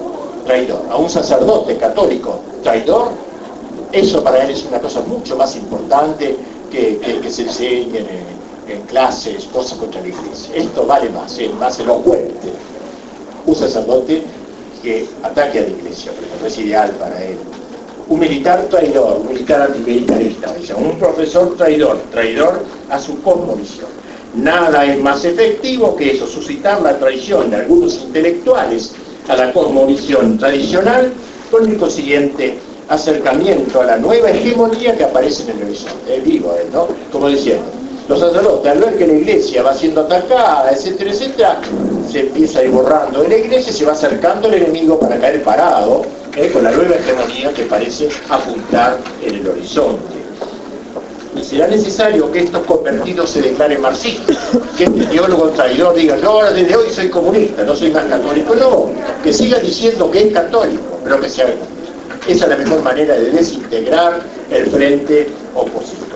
traidor, a un sacerdote católico traidor, eso para él es una cosa mucho más importante que, que, se enseñe en, clases, cosas contra la iglesia. Esto vale más, es más elocuente. Un sacerdote que ataque a la iglesia, por es ideal para él un militar traidor, un militar antimilitarista, un profesor traidor, traidor a su cosmovisión. Nada es más efectivo que eso, suscitar la traición de algunos intelectuales a la cosmovisión tradicional con el consiguiente acercamiento a la nueva hegemonía que aparece en el horizonte. Es vivo ¿no? Como diciendo, Los sacerdotes, al ver que la iglesia va siendo atacada, etcétera, etcétera, se empieza a ir borrando de la iglesia, se va acercando el enemigo para caer parado, ¿eh? con la nueva hegemonía que parece apuntar en el horizonte. Y será necesario que estos convertidos se declaren marxistas, que este teólogo traidor diga, yo ahora desde hoy soy comunista, no soy más católico, no, que siga diciendo que es católico, pero que sea esa es la mejor manera de desintegrar el frente opositor.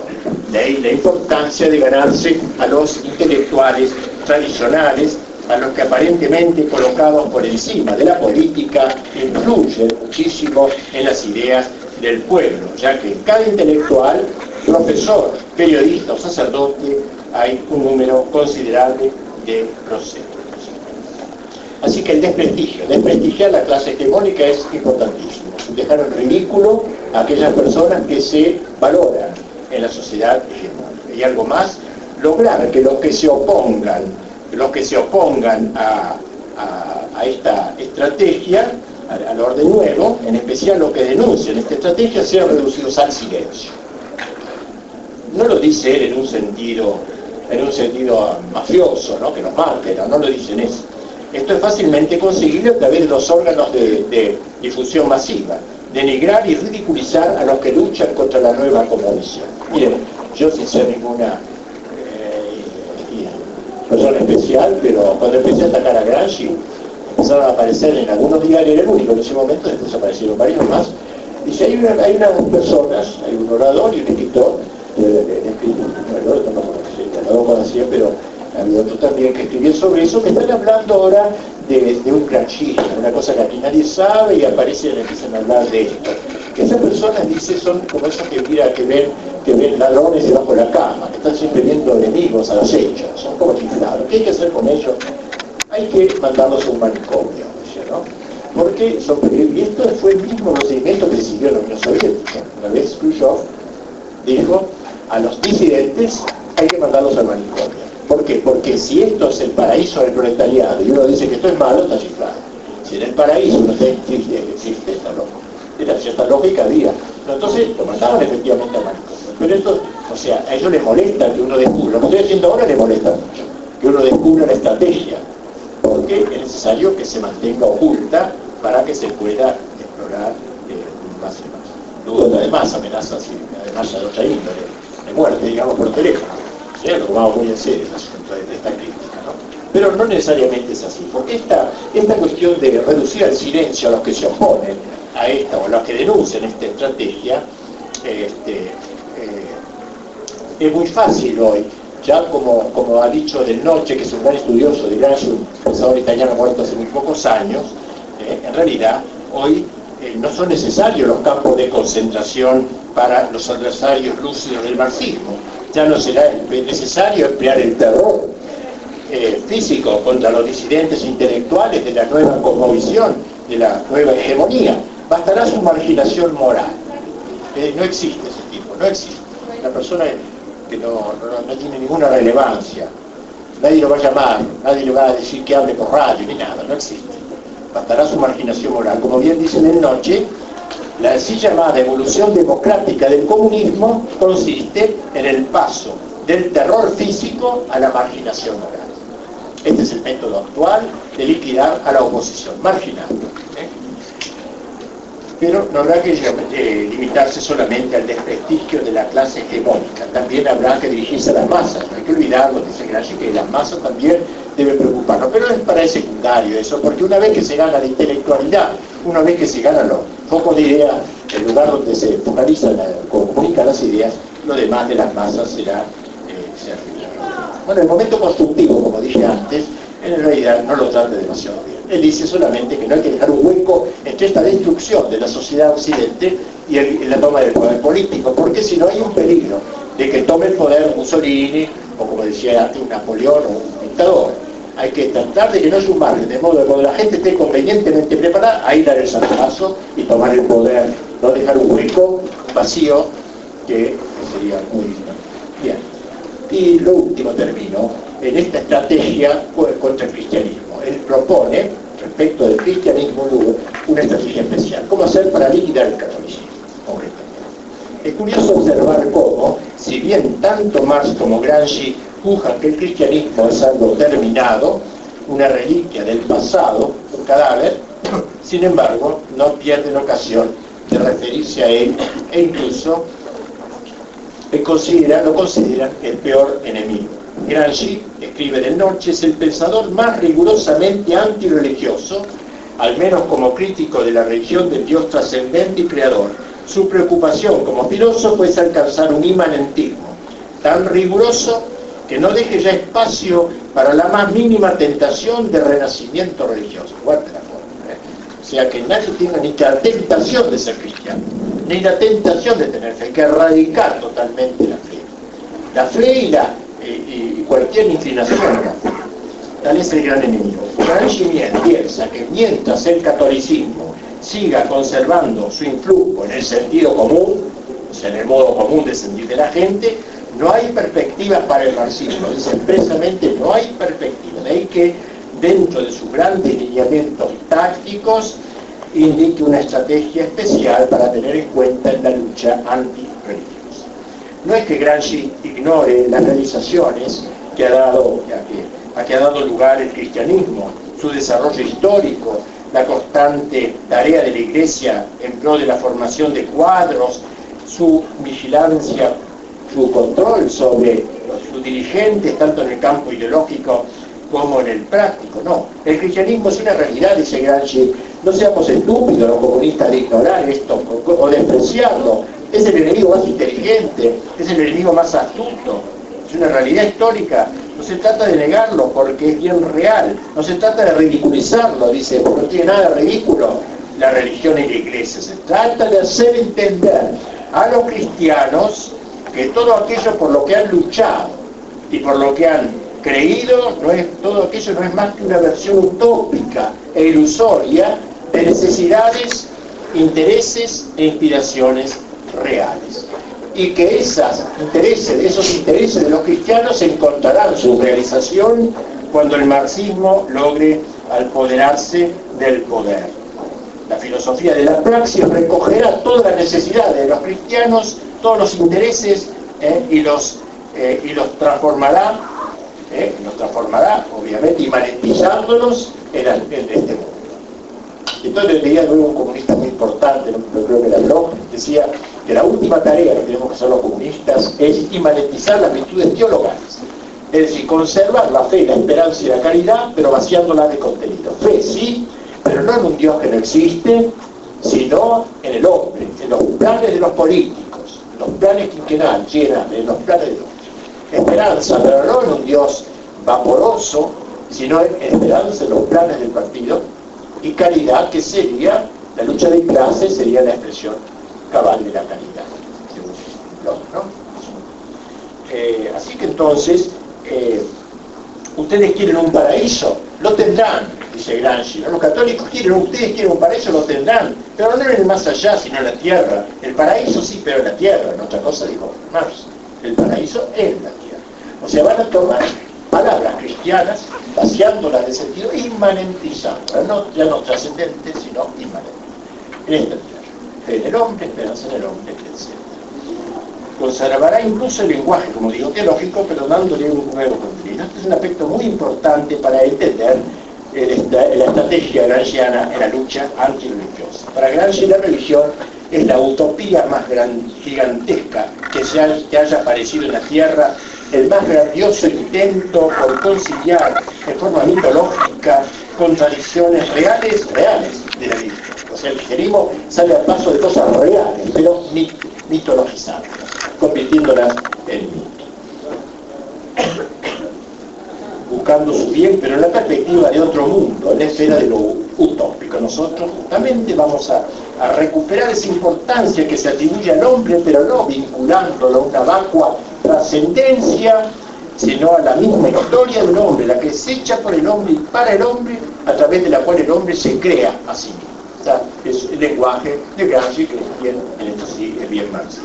De ahí la importancia de ganarse a los intelectuales tradicionales, a los que aparentemente colocados por encima de la política influyen muchísimo en las ideas del pueblo, ya que en cada intelectual, profesor, periodista o sacerdote hay un número considerable de procesos. Así que el desprestigio, desprestigiar la clase hegemónica es importantísimo. Dejar en ridículo a aquellas personas que se valoran en la sociedad hegemónica. Y algo más, lograr que los que se opongan, los que se opongan a, esta estrategia, al, orden nuevo, en especial los que denuncian esta estrategia, sean reducidos al silencio. No lo dice él en un sentido, en un sentido mafioso, ¿no? que nos marque, no, no lo dicen eso esto es fácilmente conseguible a través de los órganos de, difusión masiva, denigrar y ridiculizar a los que luchan contra la nueva convención. Miren, yo sin ser ninguna eh, persona especial, pero cuando empecé a atacar a Gramsci, empezaron a aparecer en algunos diarios, era el único en ese momento, después aparecieron varios más, dice, hay, una, hay unas personas, hay un orador y un escritor, de, de, de, no, lo conocía, pero había otro también que escribió sobre eso, que están hablando ahora de, un cranchismo, una cosa que aquí nadie sabe y aparecen y empiezan a hablar de esto. Esas personas, dice, son como esas que mira que ven, que ven ladrones debajo de la cama, que están siempre viendo enemigos a los hechos, son como chiflados. ¿Qué hay que hacer con ellos? Hay que mandarlos a un manicomio, ¿no? Porque son, y esto fue el mismo procedimiento que siguió la Unión Soviética. Una vez Khrushchev dijo a los disidentes hay que mandarlos al manicomio. ¿Por qué? Porque si esto es el paraíso del proletariado y uno dice que esto es malo, está cifrado. Si en el paraíso no existe, existe está loco. Era cierta lógica había. entonces lo mandaban efectivamente a manicomio. Pero esto, o sea, a ellos les molesta que uno descubra, lo que estoy haciendo ahora les molesta mucho, que uno descubra la estrategia, porque es necesario que se mantenga oculta para que se pueda explorar eh, más y más. Además amenazas, además de otra índole, de muerte, digamos, por teléfono lo tomamos muy en serio el asunto de esta crítica, ¿no? Pero no necesariamente es así, porque esta, esta cuestión de reducir al silencio a los que se oponen a esta o a los que denuncian esta estrategia, este, eh, es muy fácil hoy, ya como, como ha dicho Del Noche, que es un gran estudioso de Gramsci, un pensador italiano muerto hace muy pocos años, eh, en realidad hoy eh, no son necesarios los campos de concentración para los adversarios lúcidos del marxismo ya no será necesario emplear el terror eh, físico contra los disidentes intelectuales de la nueva cosmovisión, de la nueva hegemonía. Bastará su marginación moral. Eh, no existe ese tipo, no existe. La persona que no, tiene ninguna relevancia. Nadie lo va a llamar, nadie le va a decir que hable por radio, ni nada, no existe. Bastará su marginación moral. Como bien dicen en Noche, la así llamada evolución democrática del comunismo consiste en el paso del terror físico a la marginación moral. Este es el método actual de liquidar a la oposición, marginando. ¿eh? Pero no habrá que eh, limitarse solamente al desprestigio de la clase hegemónica, también habrá que dirigirse a las masas. No hay que olvidarlo, dice Graci, que las masas también deben preocuparnos, pero es para el secundario eso, porque una vez que se gana la intelectualidad, una vez que se ganan los focos de ideas, el lugar donde se focalizan, comunican las ideas, lo demás de las masas será eh, Bueno, el momento constructivo, como dije antes, en realidad no lo trata demasiado bien. Él dice solamente que no hay que dejar un hueco entre esta destrucción de la sociedad occidente y, la toma del poder político, porque si no hay un peligro de que tome el poder Mussolini, o como decía antes, un Napoleón o un dictador, hay que tratar de que no margen, de modo que cuando la gente esté convenientemente preparada, ahí dar el saltazo y tomar el poder, no dejar un hueco, vacío, que sería muy bien. Y lo último termino, en esta estrategia contra el cristianismo. Él propone, respecto del cristianismo, una estrategia especial. ¿Cómo hacer para liquidar el catolicismo? Es curioso observar cómo, si bien tanto Marx como Gramsci juzgan que el cristianismo es algo terminado, una reliquia del pasado, un cadáver, sin embargo, no pierden ocasión de referirse a él e incluso lo consideran el peor enemigo. Gramsci, escribe del Noche, es el pensador más rigurosamente antirreligioso, al menos como crítico de la religión del Dios trascendente y creador. Su preocupación como filósofo es alcanzar un imanentismo tan riguroso que no deje ya espacio para la más mínima tentación de renacimiento religioso. la forma, ¿eh? O sea, que nadie tenga ni la tentación de ser cristiano, ni la tentación de tener fe, hay que erradicar totalmente la fe. La fe y, la, y cualquier inclinación a la fe. Tal es el gran enemigo. Gramsci piensa que mientras el catolicismo siga conservando su influjo en el sentido común, o sea, en el modo común de sentir de la gente, no hay perspectivas para el marxismo, dice expresamente no hay perspectivas, de ahí que dentro de sus grandes lineamientos tácticos indique una estrategia especial para tener en cuenta en la lucha antirreligiosa. No es que Gramsci ignore las realizaciones que ha dado, a que ha dado lugar el cristianismo, su desarrollo histórico, la constante tarea de la Iglesia en pro de la formación de cuadros, su vigilancia su control sobre sus dirigentes, tanto en el campo ideológico como en el práctico. No, el cristianismo es una realidad, dice Gramsci. No seamos estúpidos los comunistas de ignorar esto o despreciarlo. Es el enemigo más inteligente, es el enemigo más astuto. Es una realidad histórica. No se trata de negarlo porque es bien real. No se trata de ridiculizarlo, dice, porque no tiene nada de ridículo la religión y la iglesia. Se trata de hacer entender a los cristianos que todo aquello por lo que han luchado y por lo que han creído, no es, todo aquello no es más que una versión utópica e ilusoria de necesidades, intereses e inspiraciones reales. Y que esas intereses, esos intereses de los cristianos encontrarán su realización cuando el marxismo logre apoderarse del poder. La filosofía de la praxis recogerá todas las necesidades de los cristianos todos los intereses ¿eh? y, los, eh, y los transformará, ¿eh? los transformará, obviamente, imanentizándolos en, en este mundo. Entonces leía luego un comunista muy importante, no creo que la habló, decía que la última tarea que tenemos que hacer los comunistas es imanentizar las virtudes teologales. Es decir, conservar la fe, la esperanza y la caridad, pero vaciándola de contenido. Fe, sí, pero no en un Dios que no existe, sino en el hombre, en los planes de los políticos los planes quinquenales en los planes de Dios. Esperanza, pero no en un Dios vaporoso, sino en esperanza en los planes del partido, y caridad, que sería, la lucha de clases sería la expresión cabal de la ¿no? Eh, así que entonces, eh, ustedes quieren un paraíso, lo tendrán, dice Gramsci. Los católicos quieren, ustedes quieren un paraíso, lo tendrán, pero no en más allá, sino en la tierra. El paraíso sí, pero en la tierra, no otra cosa dijo Marx. El paraíso es la tierra. O sea, van a tomar palabras cristianas, vaciándolas de sentido, inmanentizándolas, no, ya no trascendentes, sino inmanentes. En esta tierra. Fe en el hombre, esperanza en el hombre, etc. Conservará incluso el lenguaje, como digo, teológico, pero dándole un nuevo contenido. Este es un aspecto muy importante para entender la estrategia gramsciana en la lucha antirreligiosa. Para Gramsci la religión es la utopía más gigantesca que, se haya aparecido en la Tierra, el más grandioso intento por conciliar de forma mitológica contradicciones reales, reales de la vida. O sea, el cristianismo sale al paso de cosas reales, pero mitologizadas, convirtiéndolas en mito buscando su bien, pero en la perspectiva de otro mundo, en la esfera de lo utópico. Nosotros justamente vamos a, recuperar esa importancia que se atribuye al hombre, pero no vinculándolo a una vacua trascendencia, sino a la misma historia del hombre, la que se echa por el hombre y para el hombre, a través de la cual el hombre se crea a sí mismo. O sea, es el lenguaje de Gramsci, que es bien, en esto sí es bien marxista.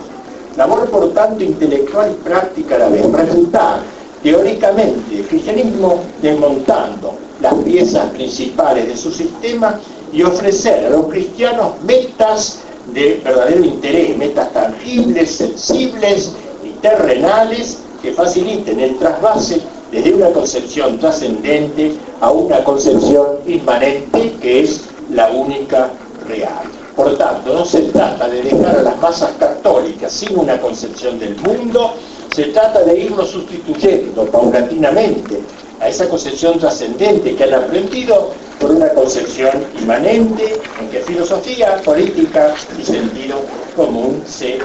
Labor, por tanto, intelectual y práctica a la vez. Resulta teóricamente el cristianismo desmontando las piezas principales de su sistema y ofrecer a los cristianos metas de verdadero interés, metas tangibles sensibles y terrenales que faciliten el trasvase desde una concepción trascendente a una concepción inmanente que es la única real. Por tanto, no se trata de dejar a las masas católicas sin una concepción del mundo, se trata de irlo sustituyendo paulatinamente a esa concepción trascendente que han aprendido por una concepción inmanente en que filosofía, política y sentido común se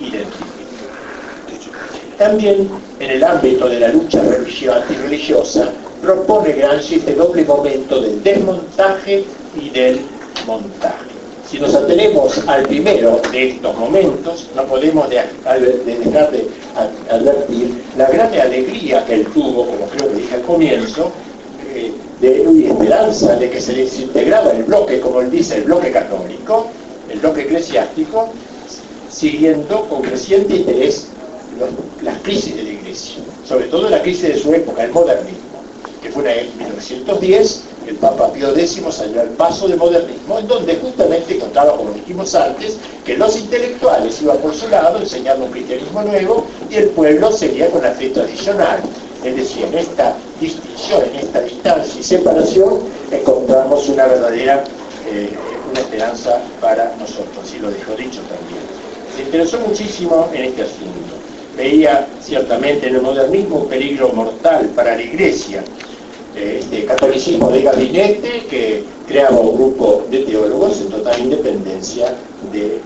identifican. También en el ámbito de la lucha religiosa propone Gramsci este doble momento del desmontaje y del montaje. Si nos atenemos al primero de estos momentos, no podemos dejar de advertir la gran alegría que él tuvo, como creo que dije al comienzo, eh, de esperanza de que se desintegraba el bloque, como él dice, el bloque católico, el bloque eclesiástico, siguiendo con creciente interés las crisis de la Iglesia, sobre todo la crisis de su época, el modernismo, que fue en 1910 el Papa Pío X salió al paso del modernismo, en donde justamente encontraba, como dijimos antes, que los intelectuales iban por su lado enseñando un cristianismo nuevo y el pueblo seguía con la fe tradicional. Es decir, en esta distinción, en esta distancia y separación, encontramos una verdadera eh, una esperanza para nosotros, y lo dejó dicho también. Se interesó muchísimo en este asunto. Veía ciertamente en el modernismo un peligro mortal para la Iglesia, este catolicismo de gabinete que creaba un grupo de teólogos en total independencia del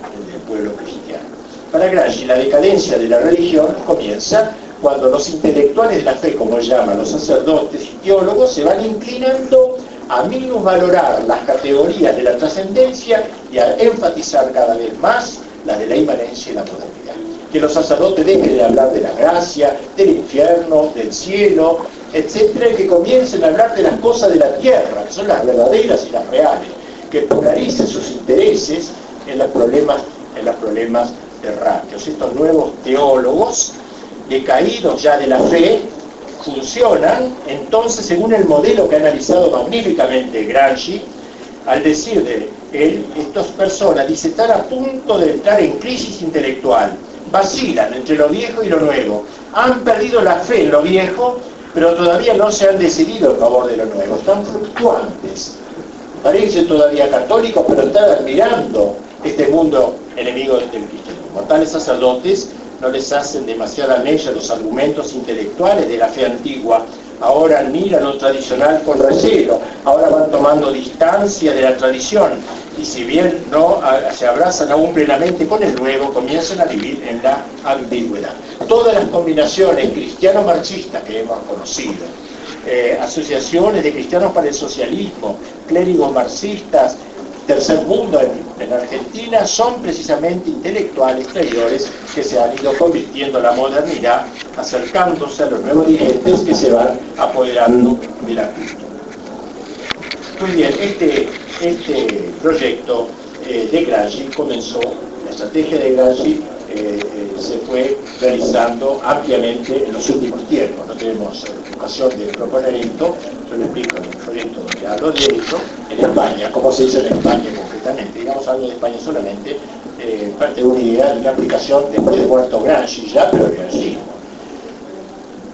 pueblo cristiano. Para Gramsci, la decadencia de la religión comienza cuando los intelectuales de la fe, como llaman los sacerdotes y teólogos, se van inclinando a valorar las categorías de la trascendencia y a enfatizar cada vez más las de la inmanencia y la modernidad. Que los sacerdotes dejen de hablar de la gracia, del infierno, del cielo, etcétera, que comiencen a hablar de las cosas de la tierra, que son las verdaderas y las reales, que polaricen sus intereses en los problemas, en los problemas terráqueos. Estos nuevos teólogos, decaídos ya de la fe, funcionan entonces según el modelo que ha analizado magníficamente Gramsci, al decir de él, estas personas, dice, están a punto de entrar en crisis intelectual, vacilan entre lo viejo y lo nuevo, han perdido la fe en lo viejo pero todavía no se han decidido en favor de lo nuevo, están fluctuantes. Parecen todavía católicos, pero están admirando este mundo enemigo del cristianismo. Tales sacerdotes no les hacen demasiada mella los argumentos intelectuales de la fe antigua. Ahora admiran lo tradicional con recelo, ahora van tomando distancia de la tradición y si bien no se abrazan aún plenamente con el nuevo, comienzan a vivir en la ambigüedad. Todas las combinaciones cristiano-marxistas que hemos conocido, eh, asociaciones de cristianos para el socialismo, clérigos marxistas, tercer mundo en, Argentina, son precisamente intelectuales traidores que se han ido convirtiendo en la modernidad, acercándose a los nuevos dirigentes que se van apoderando de la cultura. Muy bien, este, este proyecto eh, de Gramsci comenzó, la estrategia de Gramsci eh, eh, se fue realizando ampliamente en los últimos tiempos. No tenemos ocasión de proponer esto, yo le explico en el proyecto donde hablo de esto, en España, cómo se hizo en España concretamente, digamos algo de España solamente, parte de una idea de una aplicación de muerto Gramsci ya, pero Gramsci.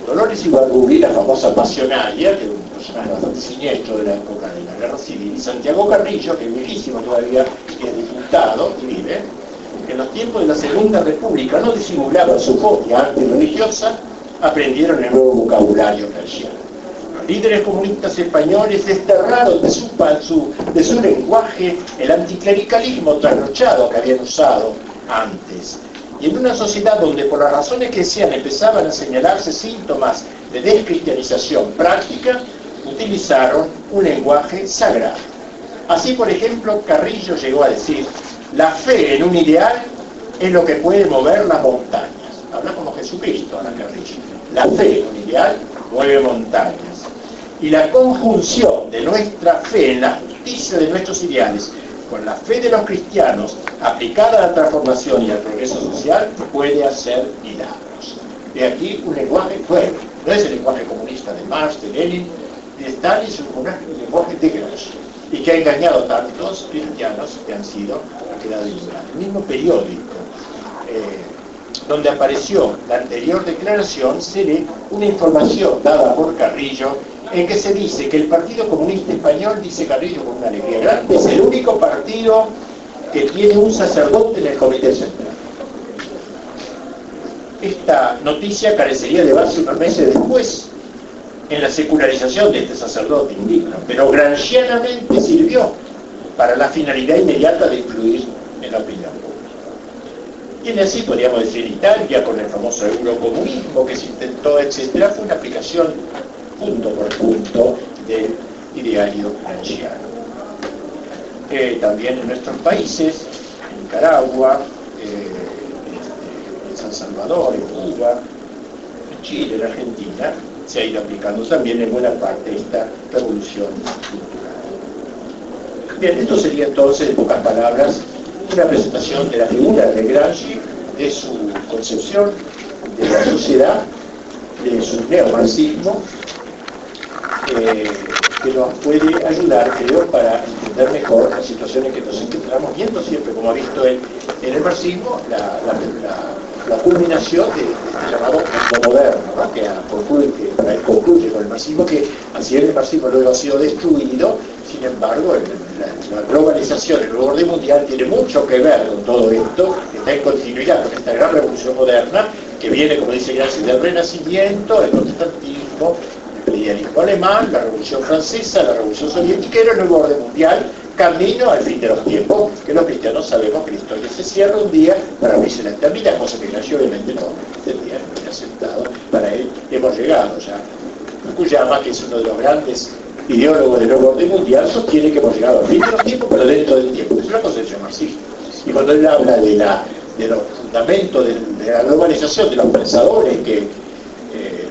Dolores Ibarguri, la famosa pasionaria, que personaje bastante siniestro de la época de la guerra civil, Santiago Carrillo, que es viejísimo todavía, y es diputado y vive, en los tiempos de la Segunda República no disimulaban su fobia antirreligiosa, aprendieron el nuevo vocabulario cristiano. Los líderes comunistas españoles desterraron de su, de su lenguaje el anticlericalismo trasnochado que habían usado antes. Y en una sociedad donde por las razones que sean empezaban a señalarse síntomas de descristianización práctica, utilizaron un lenguaje sagrado. Así, por ejemplo, Carrillo llegó a decir, la fe en un ideal es lo que puede mover las montañas. Habla como Jesucristo, Ana Carrillo. La fe en un ideal mueve montañas. Y la conjunción de nuestra fe en la justicia de nuestros ideales con la fe de los cristianos aplicada a la transformación y al progreso social puede hacer milagros. De aquí un lenguaje nuevo. No es el lenguaje comunista de Marx, de Lenin, de Stalin, sino un lenguaje de y que ha engañado tantos cristianos que han sido, han quedado ignorantes. El mismo periódico, eh, donde apareció la anterior declaración, se lee una información dada por Carrillo en que se dice que el Partido Comunista Español, dice Carrillo con una alegría grande, es el único partido que tiene un sacerdote en el Comité Central. Esta noticia carecería de base unos meses después en la secularización de este sacerdote indigno, pero granchianamente sirvió para la finalidad inmediata de influir en la opinión pública. Y así podríamos decir Italia con el famoso eurocomunismo que se intentó, etcétera, fue una aplicación punto por punto del ideario granchiano. Eh, también en nuestros países, en Nicaragua, eh, en San Salvador, en Cuba, en Chile, en Argentina, se ha ido aplicando también en buena parte esta revolución cultural. Bien, esto sería entonces, en pocas palabras, una presentación de la figura de Gramsci, de su concepción de la sociedad, de su neomarxismo, eh, que nos puede ayudar, creo, para entender mejor las situaciones que nos encontramos viendo siempre, como ha visto él en el marxismo, la, culminación de, este llamado moderno, que, concluye, que concluye con el marxismo, que así el marxismo luego ha sido destruido, sin embargo, la, globalización, el nuevo orden mundial tiene mucho que ver con todo esto, que está en continuidad con esta gran revolución moderna, que viene, como dice Gracias, del renacimiento, el protestantismo, el idealismo alemán, la revolución francesa, la revolución soviética y el nuevo orden mundial, camino al fin de los tiempos, que los cristianos sabemos que la historia se cierra un día para abrirse la eternidad, cosa que Ignacio obviamente no entendía, no había aceptado, para él hemos llegado ya. Fukuyama, que es uno de los grandes ideólogos del nuevo orden mundial, sostiene que hemos llegado al fin de los tiempos, pero dentro del tiempo, es una concepción marxista. Y cuando él habla de, la, de los fundamentos de, la globalización, de los pensadores que eh,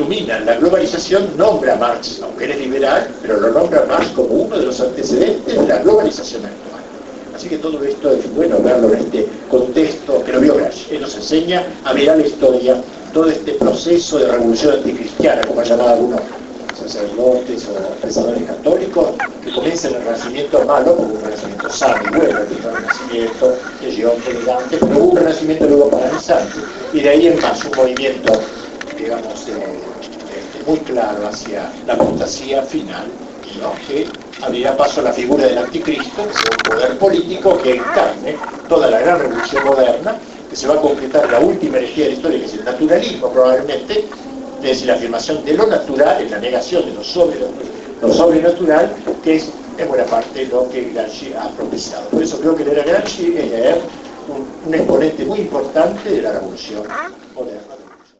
iluminan la globalización, nombra a Marx, aunque él es liberal, pero lo nombra Marx como uno de los antecedentes de la globalización actual. Así que todo esto es bueno verlo en este contexto que lo vio Grash. Él nos enseña a mirar la historia, todo este proceso de revolución anticristiana, como ha llamado algunos sacerdotes o pensadores católicos, que comienza en el Renacimiento malo, porque un Renacimiento sano y bueno, el Renacimiento Giotto, de Dante, pero hubo un Renacimiento luego paralizante, y de ahí en más un movimiento, digamos, eh, muy claro hacia la apostasía final, ¿no? que abrirá paso la figura del anticristo, que será un poder político que encarne toda la gran revolución moderna, que se va a concretar la última herejía de la historia, que es el naturalismo probablemente, es decir, la afirmación de lo natural, en la negación de lo, sobre, lo sobrenatural, que es en buena parte lo que Gramsci ha propiciado. Por eso creo que leer a Gramsci es leer un, exponente muy importante de la revolución